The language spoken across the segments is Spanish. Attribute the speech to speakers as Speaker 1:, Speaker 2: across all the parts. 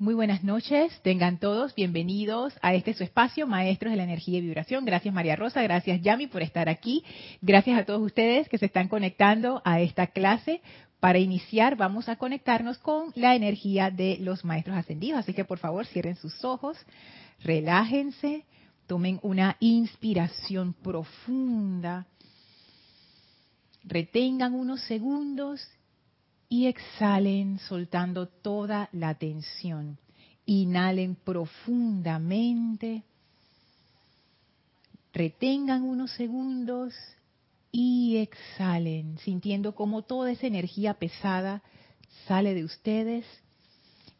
Speaker 1: Muy buenas noches, tengan todos bienvenidos a este su espacio, Maestros de la Energía y Vibración. Gracias María Rosa, gracias Yami por estar aquí. Gracias a todos ustedes que se están conectando a esta clase. Para iniciar vamos a conectarnos con la energía de los Maestros Ascendidos, así que por favor cierren sus ojos, relájense, tomen una inspiración profunda, retengan unos segundos y exhalen soltando toda la tensión. Inhalen profundamente, retengan unos segundos y exhalen, sintiendo como toda esa energía pesada sale de ustedes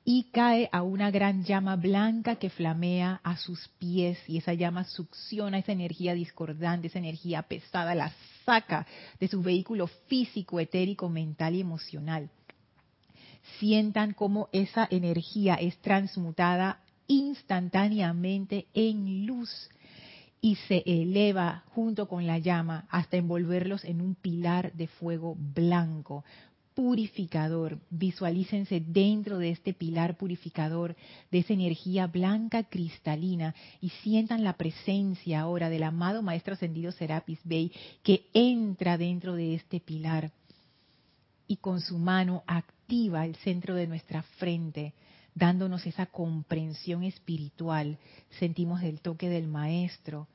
Speaker 1: y cae a una gran llama blanca que flamea a sus pies y esa llama succiona esa energía discordante, esa energía pesada, la saca de su vehículo físico, etérico, mental y emocional. Sientan cómo esa energía es transmutada instantáneamente en luz y se eleva junto con la llama hasta envolverlos en un pilar de fuego blanco, purificador. Visualícense dentro de este pilar purificador, de esa energía blanca cristalina y sientan la presencia ahora del amado Maestro Ascendido Serapis Bey que entra dentro de este pilar y con su mano activa el centro de nuestra frente, dándonos esa comprensión espiritual. Sentimos el toque del Maestro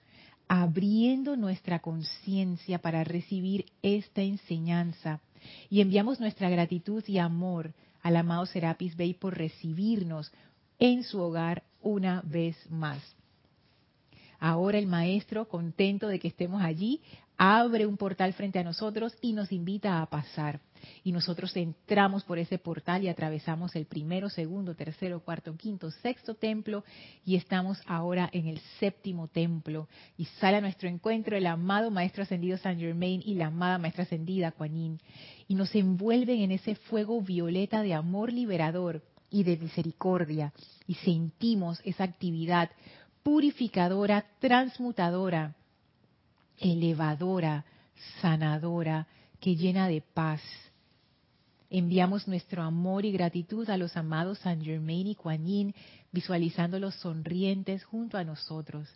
Speaker 1: abriendo nuestra conciencia para recibir esta enseñanza y enviamos nuestra gratitud y amor al amado Serapis Bey por recibirnos en su hogar una vez más. Ahora el maestro, contento de que estemos allí, abre un portal frente a nosotros y nos invita a pasar. Y nosotros entramos por ese portal y atravesamos el primero, segundo, tercero, cuarto, quinto, sexto templo y estamos ahora en el séptimo templo. Y sale a nuestro encuentro el amado Maestro Ascendido San Germain y la amada Maestra Ascendida Kuan. Y nos envuelven en ese fuego violeta de amor liberador y de misericordia. Y sentimos esa actividad purificadora, transmutadora, elevadora, sanadora, que llena de paz. Enviamos nuestro amor y gratitud a los amados San Germain y Kuan Yin, visualizándolos sonrientes junto a nosotros.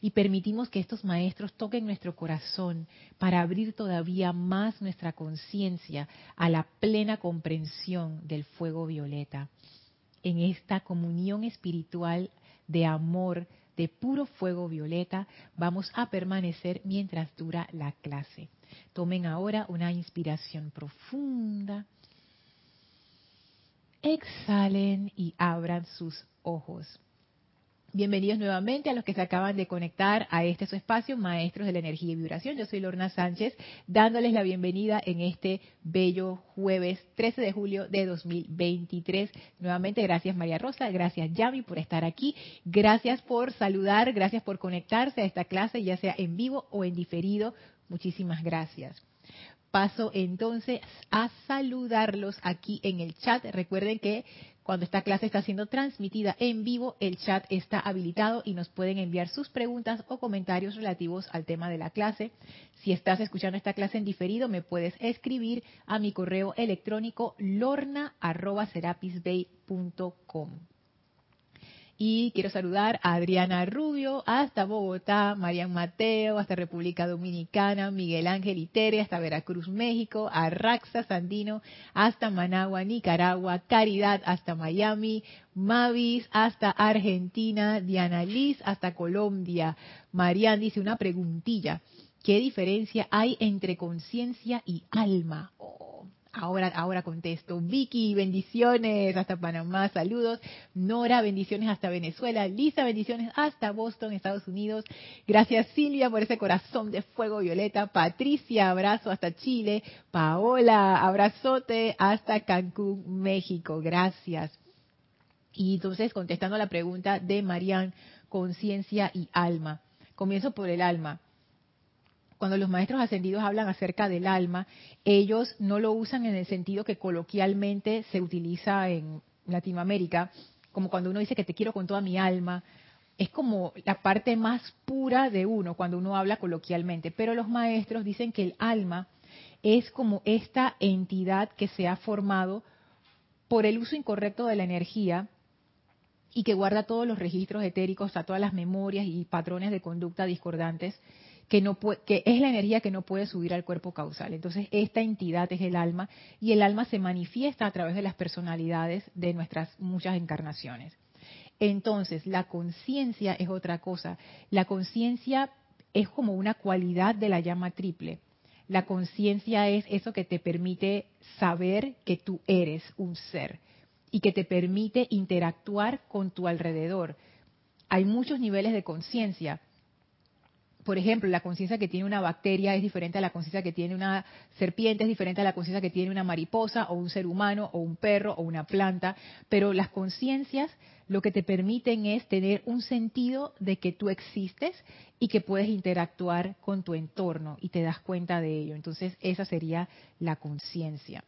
Speaker 1: Y permitimos que estos maestros toquen nuestro corazón para abrir todavía más nuestra conciencia a la plena comprensión del fuego violeta. En esta comunión espiritual de amor, de puro fuego violeta, vamos a permanecer mientras dura la clase. Tomen ahora una inspiración profunda. Exhalen y abran sus ojos. Bienvenidos nuevamente a los que se acaban de conectar a este su espacio, Maestros de la Energía y Vibración. Yo soy Lorna Sánchez, dándoles la bienvenida en este bello jueves 13 de julio de 2023. Nuevamente, gracias María Rosa, gracias Yami por estar aquí, gracias por saludar, gracias por conectarse a esta clase, ya sea en vivo o en diferido. Muchísimas gracias paso entonces a saludarlos aquí en el chat. Recuerden que cuando esta clase está siendo transmitida en vivo, el chat está habilitado y nos pueden enviar sus preguntas o comentarios relativos al tema de la clase. Si estás escuchando esta clase en diferido, me puedes escribir a mi correo electrónico lorna.serapisbay.com. Y quiero saludar a Adriana Rubio hasta Bogotá, Marian Mateo hasta República Dominicana, Miguel Ángel Itere hasta Veracruz, México, a Raxa Sandino hasta Managua, Nicaragua, Caridad hasta Miami, Mavis hasta Argentina, Diana Liz hasta Colombia. Marian dice una preguntilla. ¿Qué diferencia hay entre conciencia y alma? Oh, Ahora, ahora contesto. Vicky, bendiciones hasta Panamá, saludos. Nora, bendiciones hasta Venezuela. Lisa, bendiciones hasta Boston, Estados Unidos. Gracias Silvia por ese corazón de fuego violeta. Patricia, abrazo hasta Chile. Paola, abrazote hasta Cancún, México. Gracias. Y entonces, contestando a la pregunta de Marian, conciencia y alma. Comienzo por el alma cuando los maestros ascendidos hablan acerca del alma, ellos no lo usan en el sentido que coloquialmente se utiliza en Latinoamérica, como cuando uno dice que te quiero con toda mi alma, es como la parte más pura de uno cuando uno habla coloquialmente, pero los maestros dicen que el alma es como esta entidad que se ha formado por el uso incorrecto de la energía y que guarda todos los registros etéricos, a todas las memorias y patrones de conducta discordantes, que, es la energía que no puede subir al cuerpo causal. Entonces, esta entidad es el alma y el alma se manifiesta a través de las personalidades de nuestras muchas encarnaciones. Entonces, la conciencia es otra cosa. La conciencia es como una cualidad de la llama triple. La conciencia es eso que te permite saber que tú eres un ser y que te permite interactuar con tu alrededor. Hay muchos niveles de conciencia. Por ejemplo, la conciencia que tiene una bacteria es diferente a la conciencia que tiene una serpiente, es diferente a la conciencia que tiene una mariposa o un ser humano o un perro o una planta, pero las conciencias lo que te permiten es tener un sentido de que tú existes y que puedes interactuar con tu entorno y te das cuenta de ello. Entonces, esa sería la conciencia.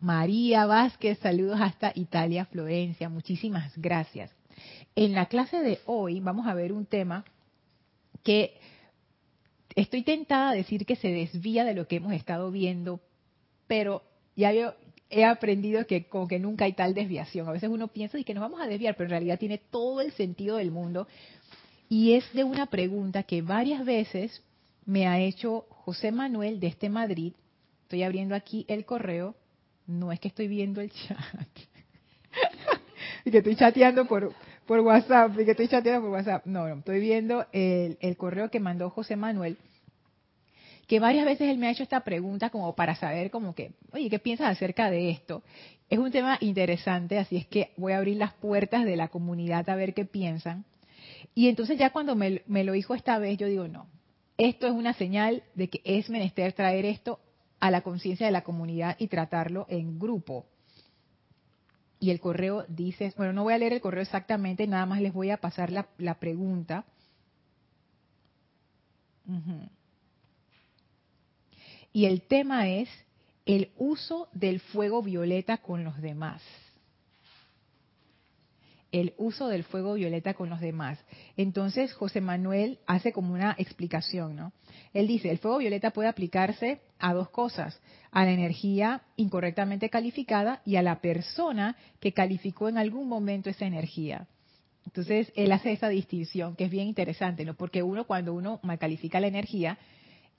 Speaker 1: María Vázquez, saludos hasta Italia, Florencia. Muchísimas gracias. En la clase de hoy vamos a ver un tema que estoy tentada a decir que se desvía de lo que hemos estado viendo, pero ya yo he aprendido que como que nunca hay tal desviación. A veces uno piensa y que nos vamos a desviar, pero en realidad tiene todo el sentido del mundo. Y es de una pregunta que varias veces me ha hecho José Manuel de este Madrid. Estoy abriendo aquí el correo no es que estoy viendo el chat. y que estoy chateando por, por WhatsApp, que estoy chateando por WhatsApp. No, no, estoy viendo el, el correo que mandó José Manuel, que varias veces él me ha hecho esta pregunta como para saber como que, oye, ¿qué piensas acerca de esto? Es un tema interesante, así es que voy a abrir las puertas de la comunidad a ver qué piensan. Y entonces ya cuando me lo dijo esta vez, yo digo, no, esto es una señal de que es menester traer esto a la conciencia de la comunidad y tratarlo en grupo. Y el correo dice, bueno, no voy a leer el correo exactamente, nada más les voy a pasar la, pregunta. Y el tema es el uso del fuego violeta con los demás el uso del fuego violeta con los demás. Entonces José Manuel hace como una explicación, ¿no? Él dice, el fuego violeta puede aplicarse a dos cosas, a la energía incorrectamente calificada y a la persona que calificó en algún momento esa energía. Entonces él hace esa distinción que es bien interesante, ¿no? Porque uno cuando uno mal califica la energía,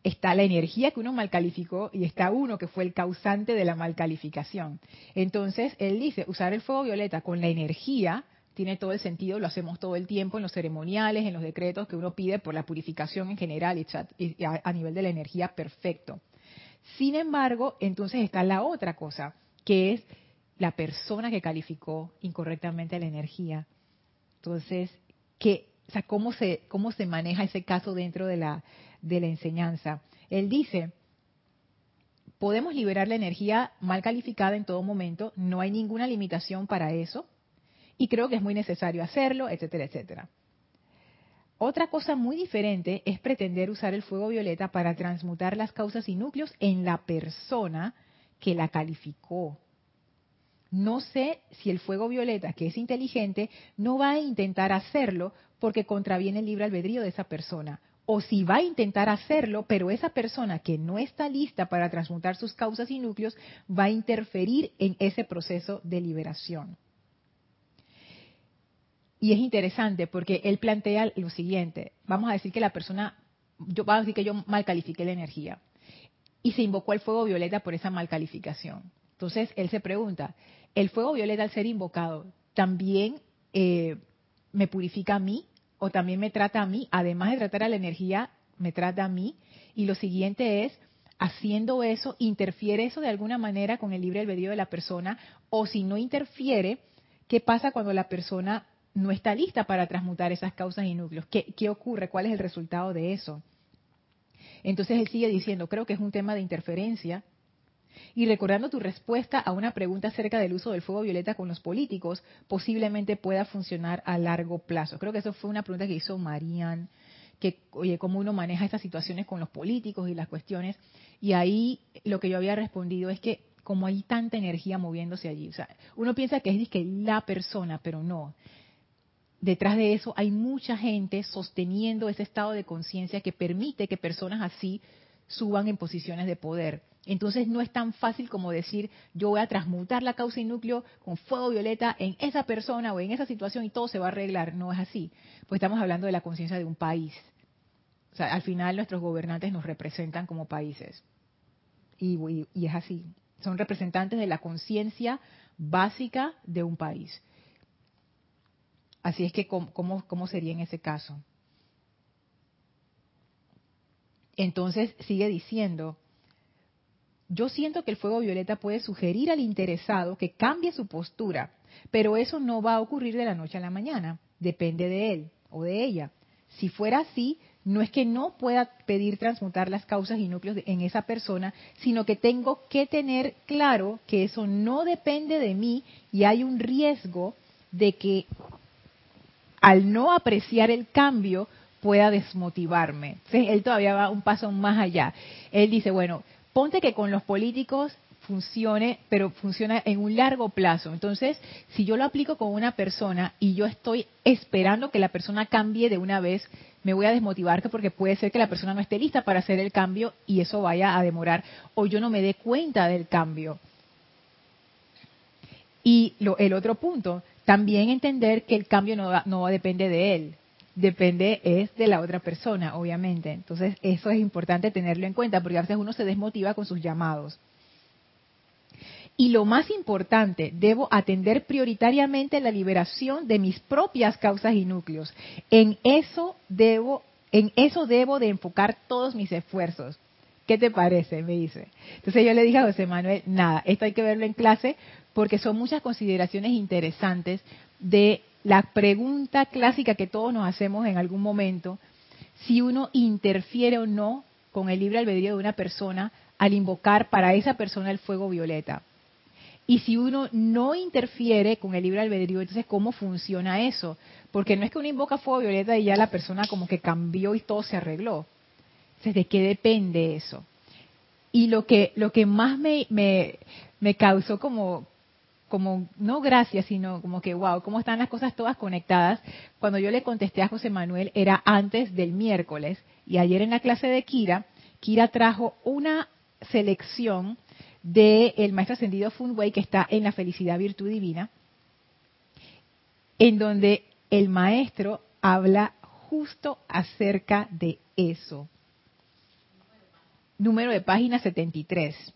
Speaker 1: está la energía que uno mal calificó y está uno que fue el causante de la mal calificación. Entonces, él dice, usar el fuego violeta con la energía tiene todo el sentido, lo hacemos todo el tiempo en los ceremoniales, en los decretos que uno pide por la purificación en general y a nivel de la energía, perfecto. Sin embargo, entonces está la otra cosa, que es la persona que calificó incorrectamente la energía. Entonces, ¿qué, o ¿cómo, se, ¿cómo se maneja ese caso dentro de la, de la enseñanza? Él dice, podemos liberar la energía mal calificada en todo momento, no hay ninguna limitación para eso, y creo que es muy necesario hacerlo, etcétera, etcétera. Otra cosa muy diferente es pretender usar el fuego violeta para transmutar las causas y núcleos en la persona que la calificó. No sé si el fuego violeta, que es inteligente, no va a intentar hacerlo porque contraviene el libre albedrío de esa persona. O si va a intentar hacerlo, pero esa persona que no está lista para transmutar sus causas y núcleos va a interferir en ese proceso de liberación. Y es interesante porque él plantea lo siguiente, vamos a decir que la persona, yo vamos a decir que yo mal califiqué la energía y se invocó el fuego violeta por esa mal calificación. Entonces él se pregunta, ¿el fuego violeta al ser invocado también eh, me purifica a mí o también me trata a mí? Además de tratar a la energía, me trata a mí. Y lo siguiente es, haciendo eso, ¿interfiere eso de alguna manera con el libre albedrío de la persona? O si no interfiere, ¿qué pasa cuando la persona no está lista para transmutar esas causas y núcleos. ¿Qué, ocurre? ¿Cuál es el resultado de eso? Entonces él sigue diciendo, creo que es un tema de interferencia. Y recordando tu respuesta a una pregunta acerca del uso del fuego violeta con los políticos, posiblemente pueda funcionar a largo plazo. Creo que eso fue una pregunta que hizo Marian, que, oye, cómo uno maneja estas situaciones con los políticos y las cuestiones. Y ahí lo que yo había respondido es que como hay tanta energía moviéndose allí, o sea, uno piensa que es que la persona, pero no detrás de eso hay mucha gente sosteniendo ese estado de conciencia que permite que personas así suban en posiciones de poder. Entonces no es tan fácil como decir yo voy a transmutar la causa y núcleo con fuego violeta en esa persona o en esa situación y todo se va a arreglar. No es así. Pues estamos hablando de la conciencia de un país. O sea, al final nuestros gobernantes nos representan como países. Y, es así. Son representantes de la conciencia básica de un país. Así es que, ¿cómo sería en ese caso? Entonces sigue diciendo, yo siento que el fuego violeta puede sugerir al interesado que cambie su postura, pero eso no va a ocurrir de la noche a la mañana, depende de él o de ella. Si fuera así, no es que no pueda pedir transmutar las causas y núcleos en esa persona, sino que tengo que tener claro que eso no depende de mí y hay un riesgo de que al no apreciar el cambio pueda desmotivarme. Entonces, él todavía va un paso más allá. Él dice, bueno, ponte que con los políticos funcione, pero funciona en un largo plazo. Entonces, si yo lo aplico con una persona y yo estoy esperando que la persona cambie de una vez, me voy a desmotivar porque puede ser que la persona no esté lista para hacer el cambio y eso vaya a demorar o yo no me dé cuenta del cambio. Y lo, el otro punto, también entender que el cambio no, no depende de él, depende es de la otra persona, obviamente. Entonces, eso es importante tenerlo en cuenta, porque a veces uno se desmotiva con sus llamados. Y lo más importante, debo atender prioritariamente la liberación de mis propias causas y núcleos. En eso debo, en eso debo de enfocar todos mis esfuerzos. ¿Qué te parece? Me dice. Entonces yo le dije a José Manuel, nada, esto hay que verlo en clase porque son muchas consideraciones interesantes de la pregunta clásica que todos nos hacemos en algún momento, si uno interfiere o no con el libre albedrío de una persona al invocar para esa persona el fuego violeta. Y si uno no interfiere con el libre albedrío, entonces ¿cómo funciona eso? Porque no es que uno invoca fuego violeta y ya la persona como que cambió y todo se arregló. Entonces, ¿de qué depende eso? Y lo que, lo que más me, me, me causó como, como no gracias, sino como que, wow, cómo están las cosas todas conectadas. Cuando yo le contesté a José Manuel era antes del miércoles y ayer en la clase de Kira, Kira trajo una selección del el maestro ascendido Funway que está en la felicidad virtud divina, en donde el maestro habla justo acerca de eso. Número de página 73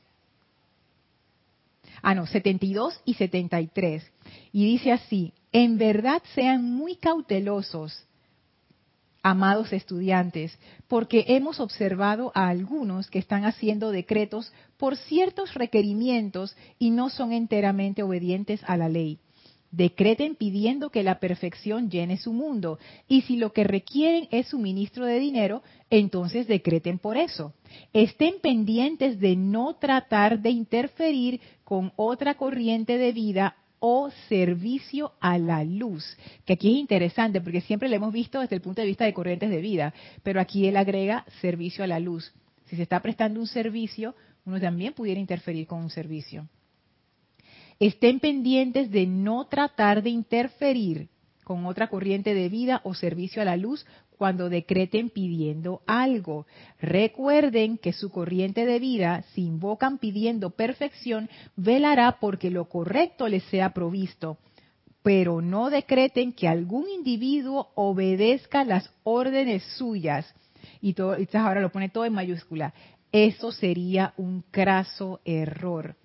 Speaker 1: ah no, 72 y 73. Y dice así, en verdad sean muy cautelosos, amados estudiantes, porque hemos observado a algunos que están haciendo decretos por ciertos requerimientos y no son enteramente obedientes a la ley. Decreten pidiendo que la perfección llene su mundo. Y si lo que requieren es suministro de dinero, entonces decreten por eso. Estén pendientes de no tratar de interferir con otra corriente de vida o servicio a la luz. Que aquí es interesante porque siempre lo hemos visto desde el punto de vista de corrientes de vida, pero aquí él agrega servicio a la luz. Si se está prestando un servicio, uno también pudiera interferir con un servicio estén pendientes de no tratar de interferir con otra corriente de vida o servicio a la luz cuando decreten pidiendo algo. Recuerden que su corriente de vida, si invocan pidiendo perfección, velará porque lo correcto les sea provisto. Pero no decreten que algún individuo obedezca las órdenes suyas. Y, todo, ahora lo pone todo en mayúscula. Eso sería un craso error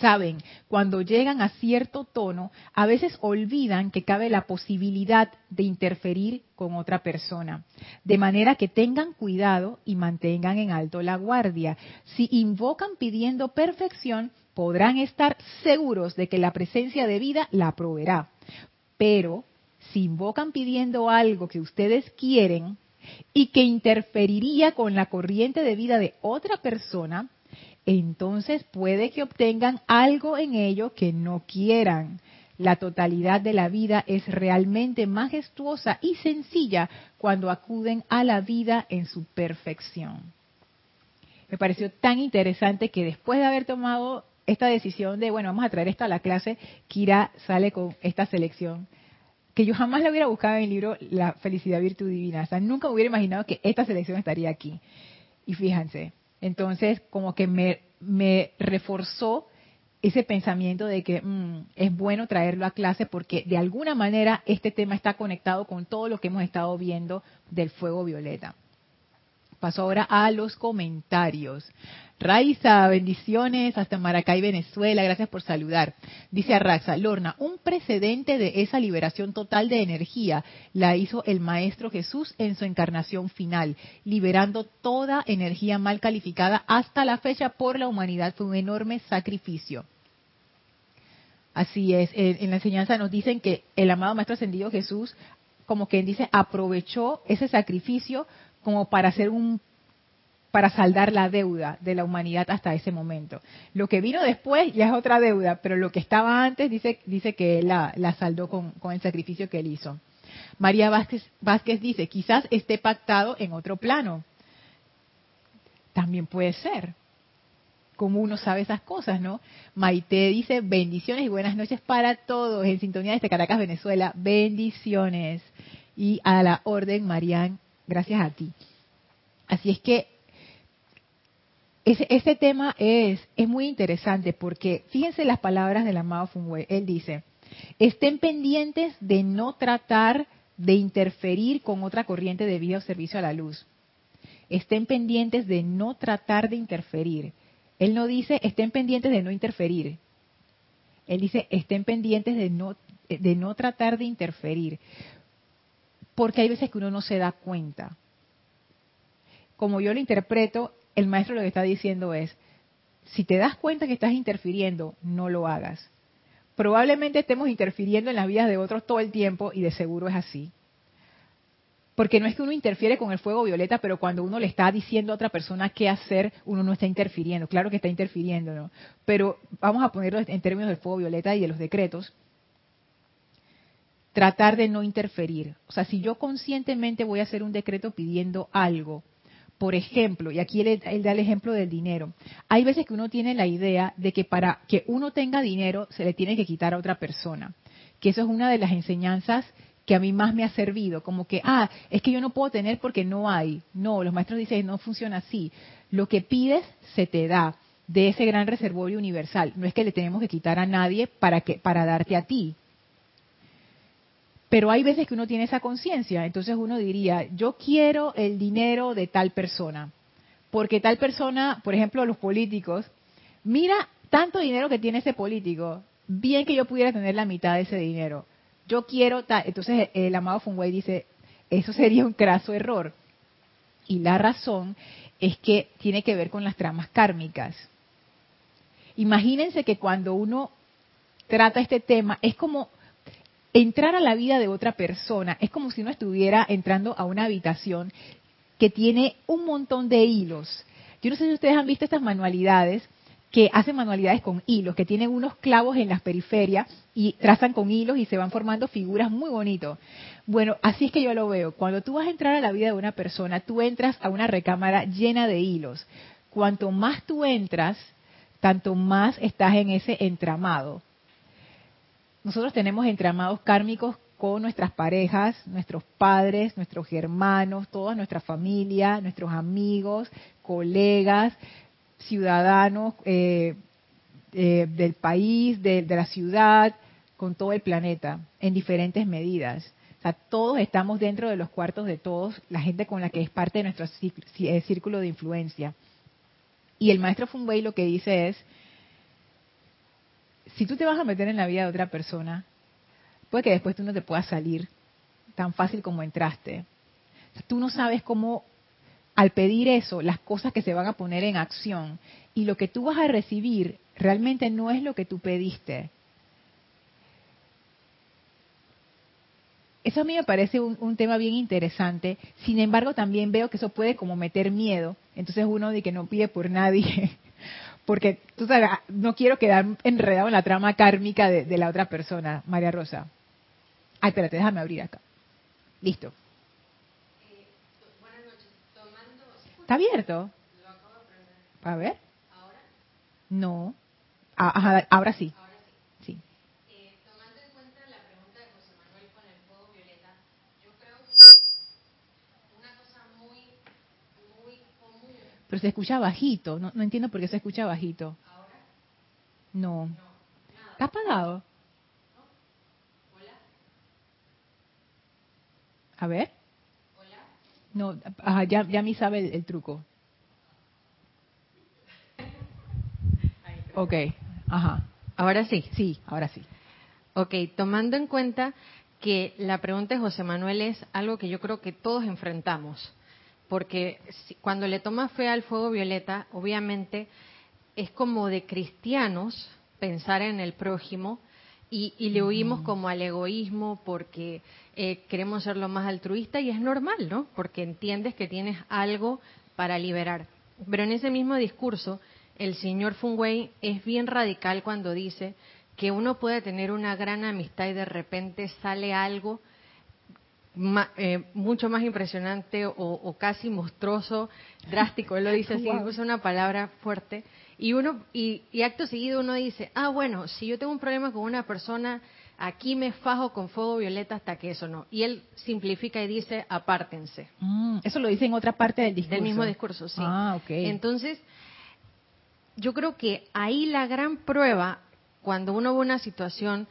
Speaker 1: saben, cuando llegan a cierto tono, a veces olvidan que cabe la posibilidad de interferir con otra persona. De manera que tengan cuidado y mantengan en alto la guardia. Si invocan pidiendo perfección, podrán estar seguros de que la presencia de vida la proveerá. Pero si invocan pidiendo algo que ustedes quieren y que interferiría con la corriente de vida de otra persona, entonces puede que obtengan algo en ello que no quieran. La totalidad de la vida es realmente majestuosa y sencilla cuando acuden a la vida en su perfección. Me pareció tan interesante que después de haber tomado esta decisión de, bueno, vamos a traer esto a la clase, Kira sale con esta selección que yo jamás la hubiera buscado en el libro La felicidad virtud divina. O sea, nunca hubiera imaginado que esta selección estaría aquí. Y fíjense, Entonces, como que me, me reforzó ese pensamiento de que mm, es bueno traerlo a clase porque de alguna manera este tema está conectado con todo lo que hemos estado viendo del fuego violeta. Paso ahora a los comentarios. Raiza, bendiciones hasta Maracay, Venezuela. Gracias por saludar. Dice Arraxa, Lorna, un precedente de esa liberación total de energía la hizo el Maestro Jesús en su encarnación final, liberando toda energía mal calificada hasta la fecha por la humanidad. Fue un enorme sacrificio. Así es, en la enseñanza nos dicen que el amado Maestro Ascendido Jesús, como quien dice, aprovechó ese sacrificio como para hacer un para saldar la deuda de la humanidad hasta ese momento. Lo que vino después ya es otra deuda, pero lo que estaba antes dice, dice que él la, saldó con, el sacrificio que él hizo. María Vázquez, Vázquez dice, quizás esté pactado en otro plano. También puede ser. Como uno sabe esas cosas, ¿no? Maite dice, bendiciones y buenas noches para todos en sintonía desde Caracas, Venezuela. Bendiciones. Y a la orden, Marían, gracias a ti. Así es que ese, tema es, es muy interesante porque fíjense las palabras del amado Fungwei. Él dice, estén pendientes de no tratar de interferir con otra corriente de vida o servicio a la luz. Estén pendientes de no tratar de interferir. Él no dice estén pendientes de no interferir. Él dice estén pendientes de no, de no tratar de interferir. Porque hay veces que uno no se da cuenta. Como yo lo interpreto, el maestro lo que está diciendo es, si te das cuenta que estás interfiriendo, no lo hagas. Probablemente estemos interfiriendo en las vidas de otros todo el tiempo y de seguro es así. Porque no es que uno interfiere con el fuego violeta, pero cuando uno le está diciendo a otra persona qué hacer, uno no está interfiriendo. Claro que está interfiriendo, ¿no? Pero vamos a ponerlo en términos del fuego violeta y de los decretos. Tratar de no interferir. O sea, si yo conscientemente voy a hacer un decreto pidiendo algo, por ejemplo, y aquí él, da el ejemplo del dinero, hay veces que uno tiene la idea de que para que uno tenga dinero se le tiene que quitar a otra persona, que eso es una de las enseñanzas que a mí más me ha servido, como que, ah, es que yo no puedo tener porque no hay. No, los maestros dicen, no funciona así. Lo que pides se te da de ese gran reservorio universal. No es que le tenemos que quitar a nadie para, que, para darte a ti. Pero hay veces que uno tiene esa conciencia, entonces uno diría, yo quiero el dinero de tal persona, porque tal persona, por ejemplo, los políticos, mira tanto dinero que tiene ese político, bien que yo pudiera tener la mitad de ese dinero. Yo quiero tal, entonces el amado Funway dice, eso sería un craso error. Y la razón es que tiene que ver con las tramas kármicas. Imagínense que cuando uno trata este tema, es como entrar a la vida de otra persona es como si uno estuviera entrando a una habitación que tiene un montón de hilos. Yo no sé si ustedes han visto estas manualidades que hacen manualidades con hilos, que tienen unos clavos en las periferias y trazan con hilos y se van formando figuras muy bonitos. Bueno, así es que yo lo veo. Cuando tú vas a entrar a la vida de una persona, tú entras a una recámara llena de hilos. Cuanto más tú entras, tanto más estás en ese entramado. Nosotros tenemos entramados kármicos con nuestras parejas, nuestros padres, nuestros hermanos, toda nuestra familia, nuestros amigos, colegas, ciudadanos eh, eh, del país, de, de, la ciudad, con todo el planeta, en diferentes medidas. O sea, todos estamos dentro de los cuartos de todos, la gente con la que es parte de nuestro eh, círculo de influencia. Y el maestro Funway lo que dice es, si tú te vas a meter en la vida de otra persona, puede que después tú no te puedas salir tan fácil como entraste. Tú no sabes cómo, al pedir eso, las cosas que se van a poner en acción y lo que tú vas a recibir realmente no es lo que tú pediste. Eso a mí me parece un, un, tema bien interesante. Sin embargo, también veo que eso puede como meter miedo. Entonces uno de que no pide por nadie porque tú sabes, no quiero quedar enredado en la trama kármica de, la otra persona, María Rosa. Ay, espérate, déjame abrir acá. Listo.
Speaker 2: Buenas noches. Tomando...
Speaker 1: ¿Está abierto?
Speaker 2: Lo acabo de.
Speaker 1: A ver.
Speaker 2: ¿Ahora?
Speaker 1: No. Ah, ajá, ahora sí.
Speaker 2: Sí. Eh, tomando en cuenta la pregunta de José Manuel con el fuego violeta, yo creo que una cosa muy, muy común
Speaker 1: pero se escucha bajito. No, no entiendo por qué se escucha bajito.
Speaker 2: ¿Ahora?
Speaker 1: No. ¿Está apagado?
Speaker 2: ¿Hola?
Speaker 1: A ver.
Speaker 2: ¿Hola?
Speaker 1: No, ajá, ya, ya mi sabe el, el truco. Ok, ajá.
Speaker 3: Ahora sí.
Speaker 1: Sí, ahora sí.
Speaker 3: Ok, tomando en cuenta que la pregunta de José Manuel es algo que yo creo que todos enfrentamos, porque cuando le toma fe al fuego violeta, obviamente es como de cristianos pensar en el prójimo y, y le oímos como al egoísmo porque eh, queremos ser lo más altruista y es normal, ¿no? Porque entiendes que tienes algo para liberar. Pero en ese mismo discurso, el señor Fungwei es bien radical cuando dice que uno puede tener una gran amistad y de repente sale algo ma- eh, mucho más impresionante o, o casi monstruoso, drástico, él lo dice así,
Speaker 1: Wow.
Speaker 3: usa una palabra fuerte, y uno y, y acto seguido uno dice, ah bueno, si yo tengo un problema con una persona, aquí me fajo con fuego violeta hasta que eso no. Y él simplifica y dice, apártense.
Speaker 1: Mm, eso lo dice en otra parte del discurso.
Speaker 3: Del mismo discurso, sí.
Speaker 1: Ah, ok.
Speaker 3: Entonces, yo creo que ahí la gran prueba, cuando uno ve una situación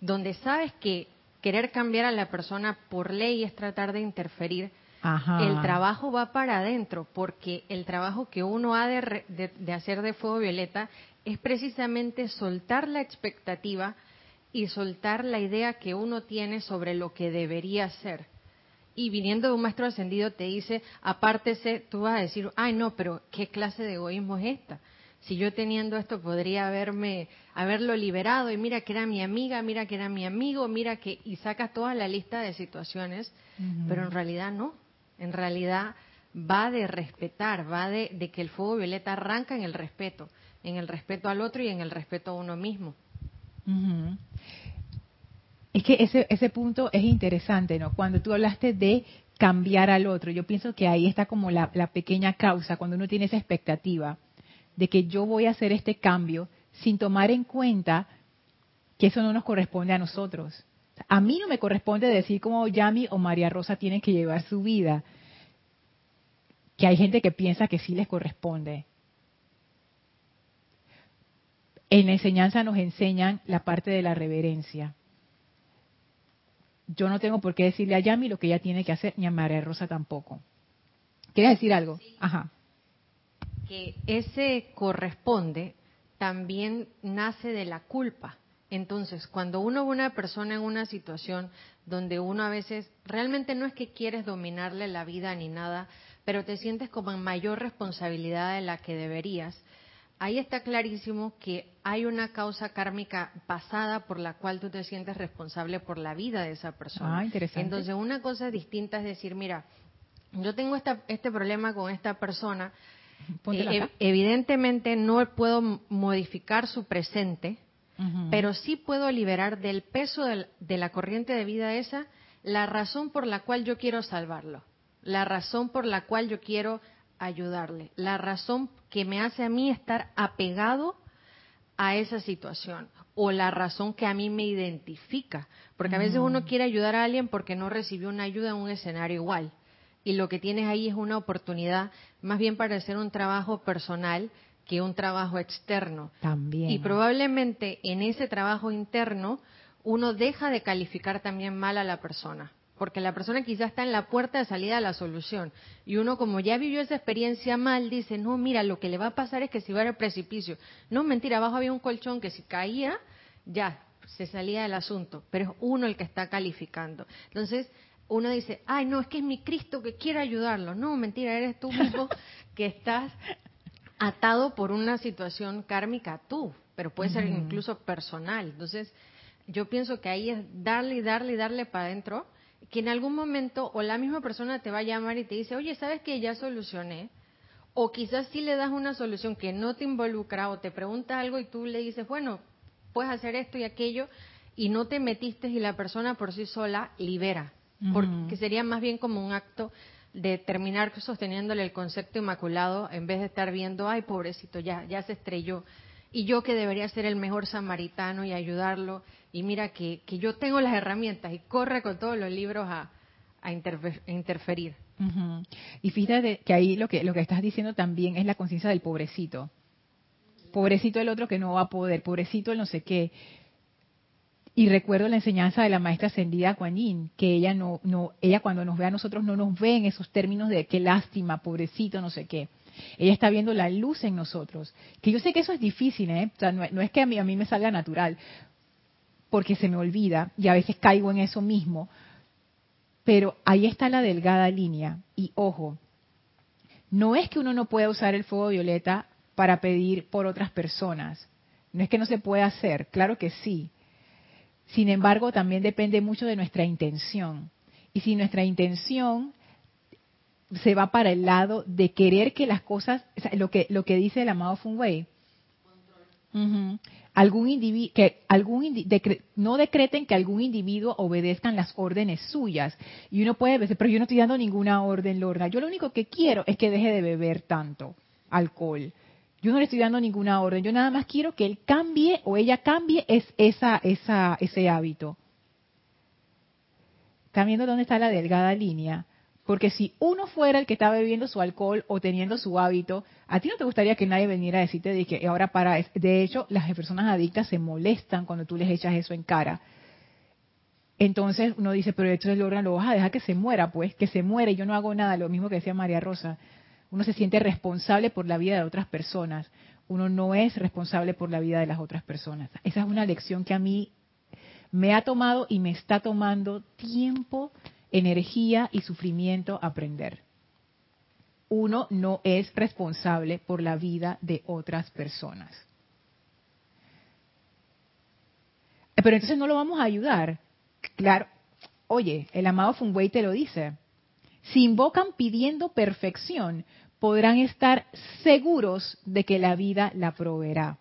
Speaker 3: donde sabes que querer cambiar a la persona por ley es tratar de interferir,
Speaker 1: Ajá.
Speaker 3: el trabajo va para adentro, porque el trabajo que uno ha de, re- de- de hacer de fuego violeta es precisamente soltar la expectativa y soltar la idea que uno tiene sobre lo que debería ser. Y viniendo de un maestro ascendido te dice, apártese, tú vas a decir, ay no, pero ¿qué clase de egoísmo es esta? Si yo teniendo esto podría haberme, haberlo liberado y mira que era mi amiga, mira que era mi amigo, mira que, y sacas toda la lista de situaciones, pero en realidad no. En realidad va de respetar, va de, de que el fuego violeta arranca en el respeto, en el respeto al otro y en el respeto a uno mismo.
Speaker 1: Ujú. Es que ese, ese punto es interesante, ¿no? Cuando tú hablaste de cambiar al otro, yo pienso que ahí está como la, la pequeña causa, cuando uno tiene esa expectativa de que yo voy a hacer este cambio sin tomar en cuenta que eso no nos corresponde a nosotros. A mí no me corresponde decir cómo Yami o María Rosa tienen que llevar su vida. Que hay gente que piensa que sí les corresponde. En la enseñanza nos enseñan la parte de la reverencia. Yo no tengo por qué decirle a Yami lo que ella tiene que hacer, ni a María Rosa tampoco. ¿Quieres decir algo? Ajá.
Speaker 3: Que ese corresponde también nace de la culpa. Entonces, cuando uno ve una persona en una situación donde uno a veces realmente no es que quieres dominarle la vida ni nada, pero te sientes como en mayor responsabilidad de la que deberías, ahí está clarísimo que hay una causa kármica pasada por la cual tú te sientes responsable por la vida de esa persona.
Speaker 1: Ah, interesante.
Speaker 3: Entonces, una cosa distinta es decir, mira, yo tengo esta, este problema con esta persona, eh, ev- evidentemente no puedo modificar su presente, pero sí puedo liberar del peso del- de la corriente de vida esa la razón por la cual yo quiero salvarlo, la razón por la cual yo quiero ayudarle, la razón que me hace a mí estar apegado a esa situación o la razón que a mí me identifica, porque a veces uno quiere ayudar a alguien porque no recibió una ayuda en un escenario igual y lo que tienes ahí es una oportunidad más bien para hacer un trabajo personal que un trabajo externo.
Speaker 1: También.
Speaker 3: Y probablemente en ese trabajo interno uno deja de calificar también mal a la persona, porque la persona quizás está en la puerta de salida a la solución. Y uno como ya vivió esa experiencia mal, dice, no, mira, lo que le va a pasar es que si va al precipicio. No, mentira, abajo había un colchón que si caía, ya, se salía del asunto, pero es uno el que está calificando. Entonces, uno dice, ay, no, es que es mi Cristo que quiere ayudarlo. No, mentira, eres tú mismo que estás atado por una situación kármica tú, pero puede ser incluso personal. Entonces, yo pienso que ahí es darle y darle y darle para adentro, que en algún momento o la misma persona te va a llamar y te dice, oye, ¿sabes que ya solucioné? O quizás sí le das una solución que no te involucra o te pregunta algo y tú le dices, bueno, puedes hacer esto y aquello y no te metiste y la persona por sí sola libera. Porque sería más bien como un acto de terminar sosteniéndole el concepto inmaculado en vez de estar viendo, ay, pobrecito, ya, ya se estrelló. Y yo que debería ser el mejor samaritano y ayudarlo, y mira que, que yo tengo las herramientas y corre con todos los libros a, a a interferir.
Speaker 1: Y fíjate que ahí lo que lo que estás diciendo también es la conciencia del pobrecito. Pobrecito el otro que no va a poder, pobrecito el no sé qué. Y recuerdo la enseñanza de la maestra ascendida Kuan Yin, que ella no, no, ella cuando nos ve a nosotros no nos ve en esos términos de qué lástima, pobrecito, no sé qué. Ella está viendo la luz en nosotros. Que yo sé que eso es difícil, ¿eh? O sea, no, es que a mí, a mí me salga natural, porque se me olvida y a veces caigo en eso mismo. Pero ahí está la delgada línea. Y ojo, no es que uno no pueda usar el fuego violeta para pedir por otras personas. No es que no se pueda hacer, claro que sí. Sin embargo, también depende mucho de nuestra intención. Y si nuestra intención se va para el lado de querer que las cosas, lo que lo que dice el amado Feng Wei, Ujú. algún individuo que algún no decreten que algún individuo obedezcan las órdenes suyas y uno puede decir pero yo no estoy dando ninguna orden Lorna yo lo único que quiero es que deje de beber tanto alcohol yo no le estoy dando ninguna orden yo nada más quiero que él cambie o ella cambie es esa esa ese hábito ¿Están viendo dónde está la delgada línea? Porque si uno fuera el que está bebiendo su alcohol o teniendo su hábito, a ti no te gustaría que nadie viniera a decirte de que ahora para. De hecho, las personas adictas se molestan cuando tú les echas eso en cara. Entonces uno dice, pero esto es Lorna, lo vas a dejar que se muera, pues, que se muere, yo no hago nada, lo mismo que decía María Rosa. Uno se siente responsable por la vida de otras personas. Uno no es responsable por la vida de las otras personas. Esa es una lección que a mí me ha tomado y me está tomando tiempo, energía y sufrimiento aprender. Uno no es responsable por la vida de otras personas. Pero entonces no lo vamos a ayudar. Claro, oye, el amado Funway te lo dice. Si invocan pidiendo perfección, podrán estar seguros de que la vida la proveerá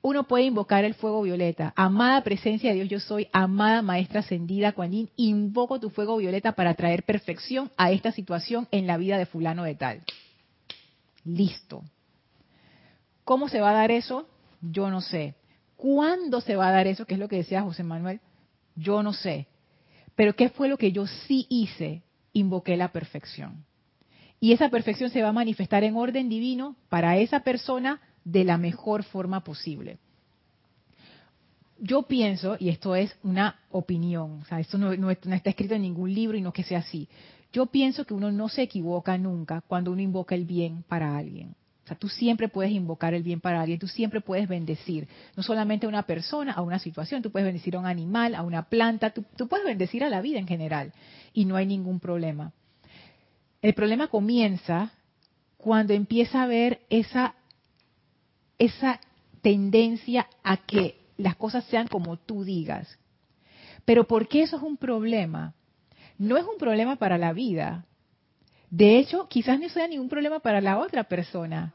Speaker 1: uno puede invocar el fuego violeta. Amada presencia de Dios, yo soy, amada maestra ascendida, Kuan invoco tu fuego violeta para traer perfección a esta situación en la vida de fulano de tal. Listo. ¿Cómo se va a dar eso? Yo no sé. ¿Cuándo se va a dar eso? Que es lo que decía José Manuel. Yo no sé. Pero ¿qué fue lo que yo sí hice? Invoqué la perfección. Y esa perfección se va a manifestar en orden divino para esa persona de la mejor forma posible. Yo pienso, y esto es una opinión, o sea, esto no, está escrito en ningún libro y no que sea así. Yo pienso que uno no se equivoca nunca cuando uno invoca el bien para alguien. O sea, tú siempre puedes invocar el bien para alguien, tú siempre puedes bendecir, no solamente a una persona, a una situación, tú puedes bendecir a un animal, a una planta, tú puedes bendecir a la vida en general y no hay ningún problema. El problema comienza cuando empieza a haber esa esa tendencia a que las cosas sean como tú digas. Pero ¿por qué eso es un problema? No es un problema para la vida. De hecho, quizás no sea ningún problema para la otra persona.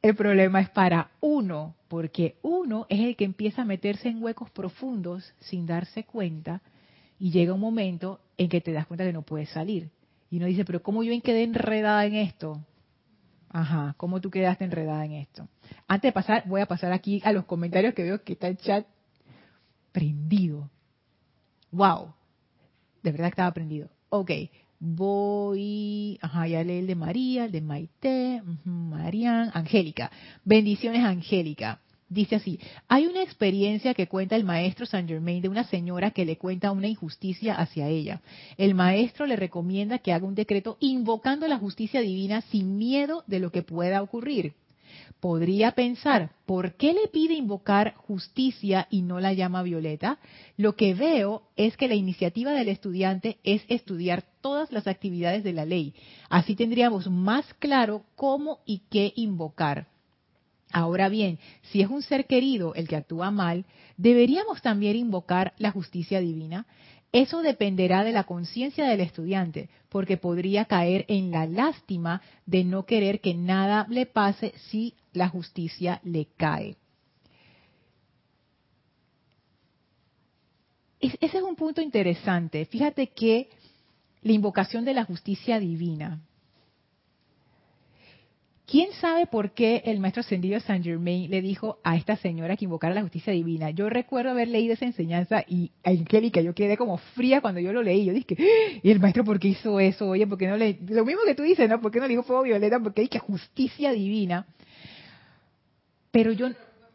Speaker 1: El problema es para uno, porque uno es el que empieza a meterse en huecos profundos sin darse cuenta y llega un momento en que te das cuenta que no puedes salir. Y uno dice, pero ¿cómo yo quedé enredada en esto? Ajá, ¿cómo tú quedaste enredada en esto? Antes de pasar, voy a pasar aquí a los comentarios que veo que está el chat prendido. Wow, de verdad que estaba prendido. Ok, voy, ajá, ya leí el de María, el de Maite, Marian, Angélica. Bendiciones, Angélica. Dice así, hay una experiencia que cuenta el maestro Saint Germain de una señora que le cuenta una injusticia hacia ella. El maestro le recomienda que haga un decreto invocando la justicia divina sin miedo de lo que pueda ocurrir. Podría pensar, ¿por qué le pide invocar justicia y no la llama violeta? Lo que veo es que la iniciativa del estudiante es estudiar todas las actividades de la ley. Así tendríamos más claro cómo y qué invocar. Ahora bien, si es un ser querido el que actúa mal, ¿deberíamos también invocar la justicia divina? Eso dependerá de la conciencia del estudiante, porque podría caer en la lástima de no querer que nada le pase si la justicia le cae. Es- ese es un punto interesante. Fíjate que la invocación de la justicia divina ¿Quién sabe por qué el maestro ascendido Saint Germain le dijo a esta señora que invocara la justicia divina? Yo recuerdo haber leído esa enseñanza y Angélica, yo quedé como fría cuando yo lo leí. Yo dije, ¡Ah! ¿y el maestro por qué hizo eso? Oye, ¿por qué no le... Lo mismo que tú dices, ¿no? ¿Por qué no le dijo fuego violeta? Porque hay justicia divina. Pero yo...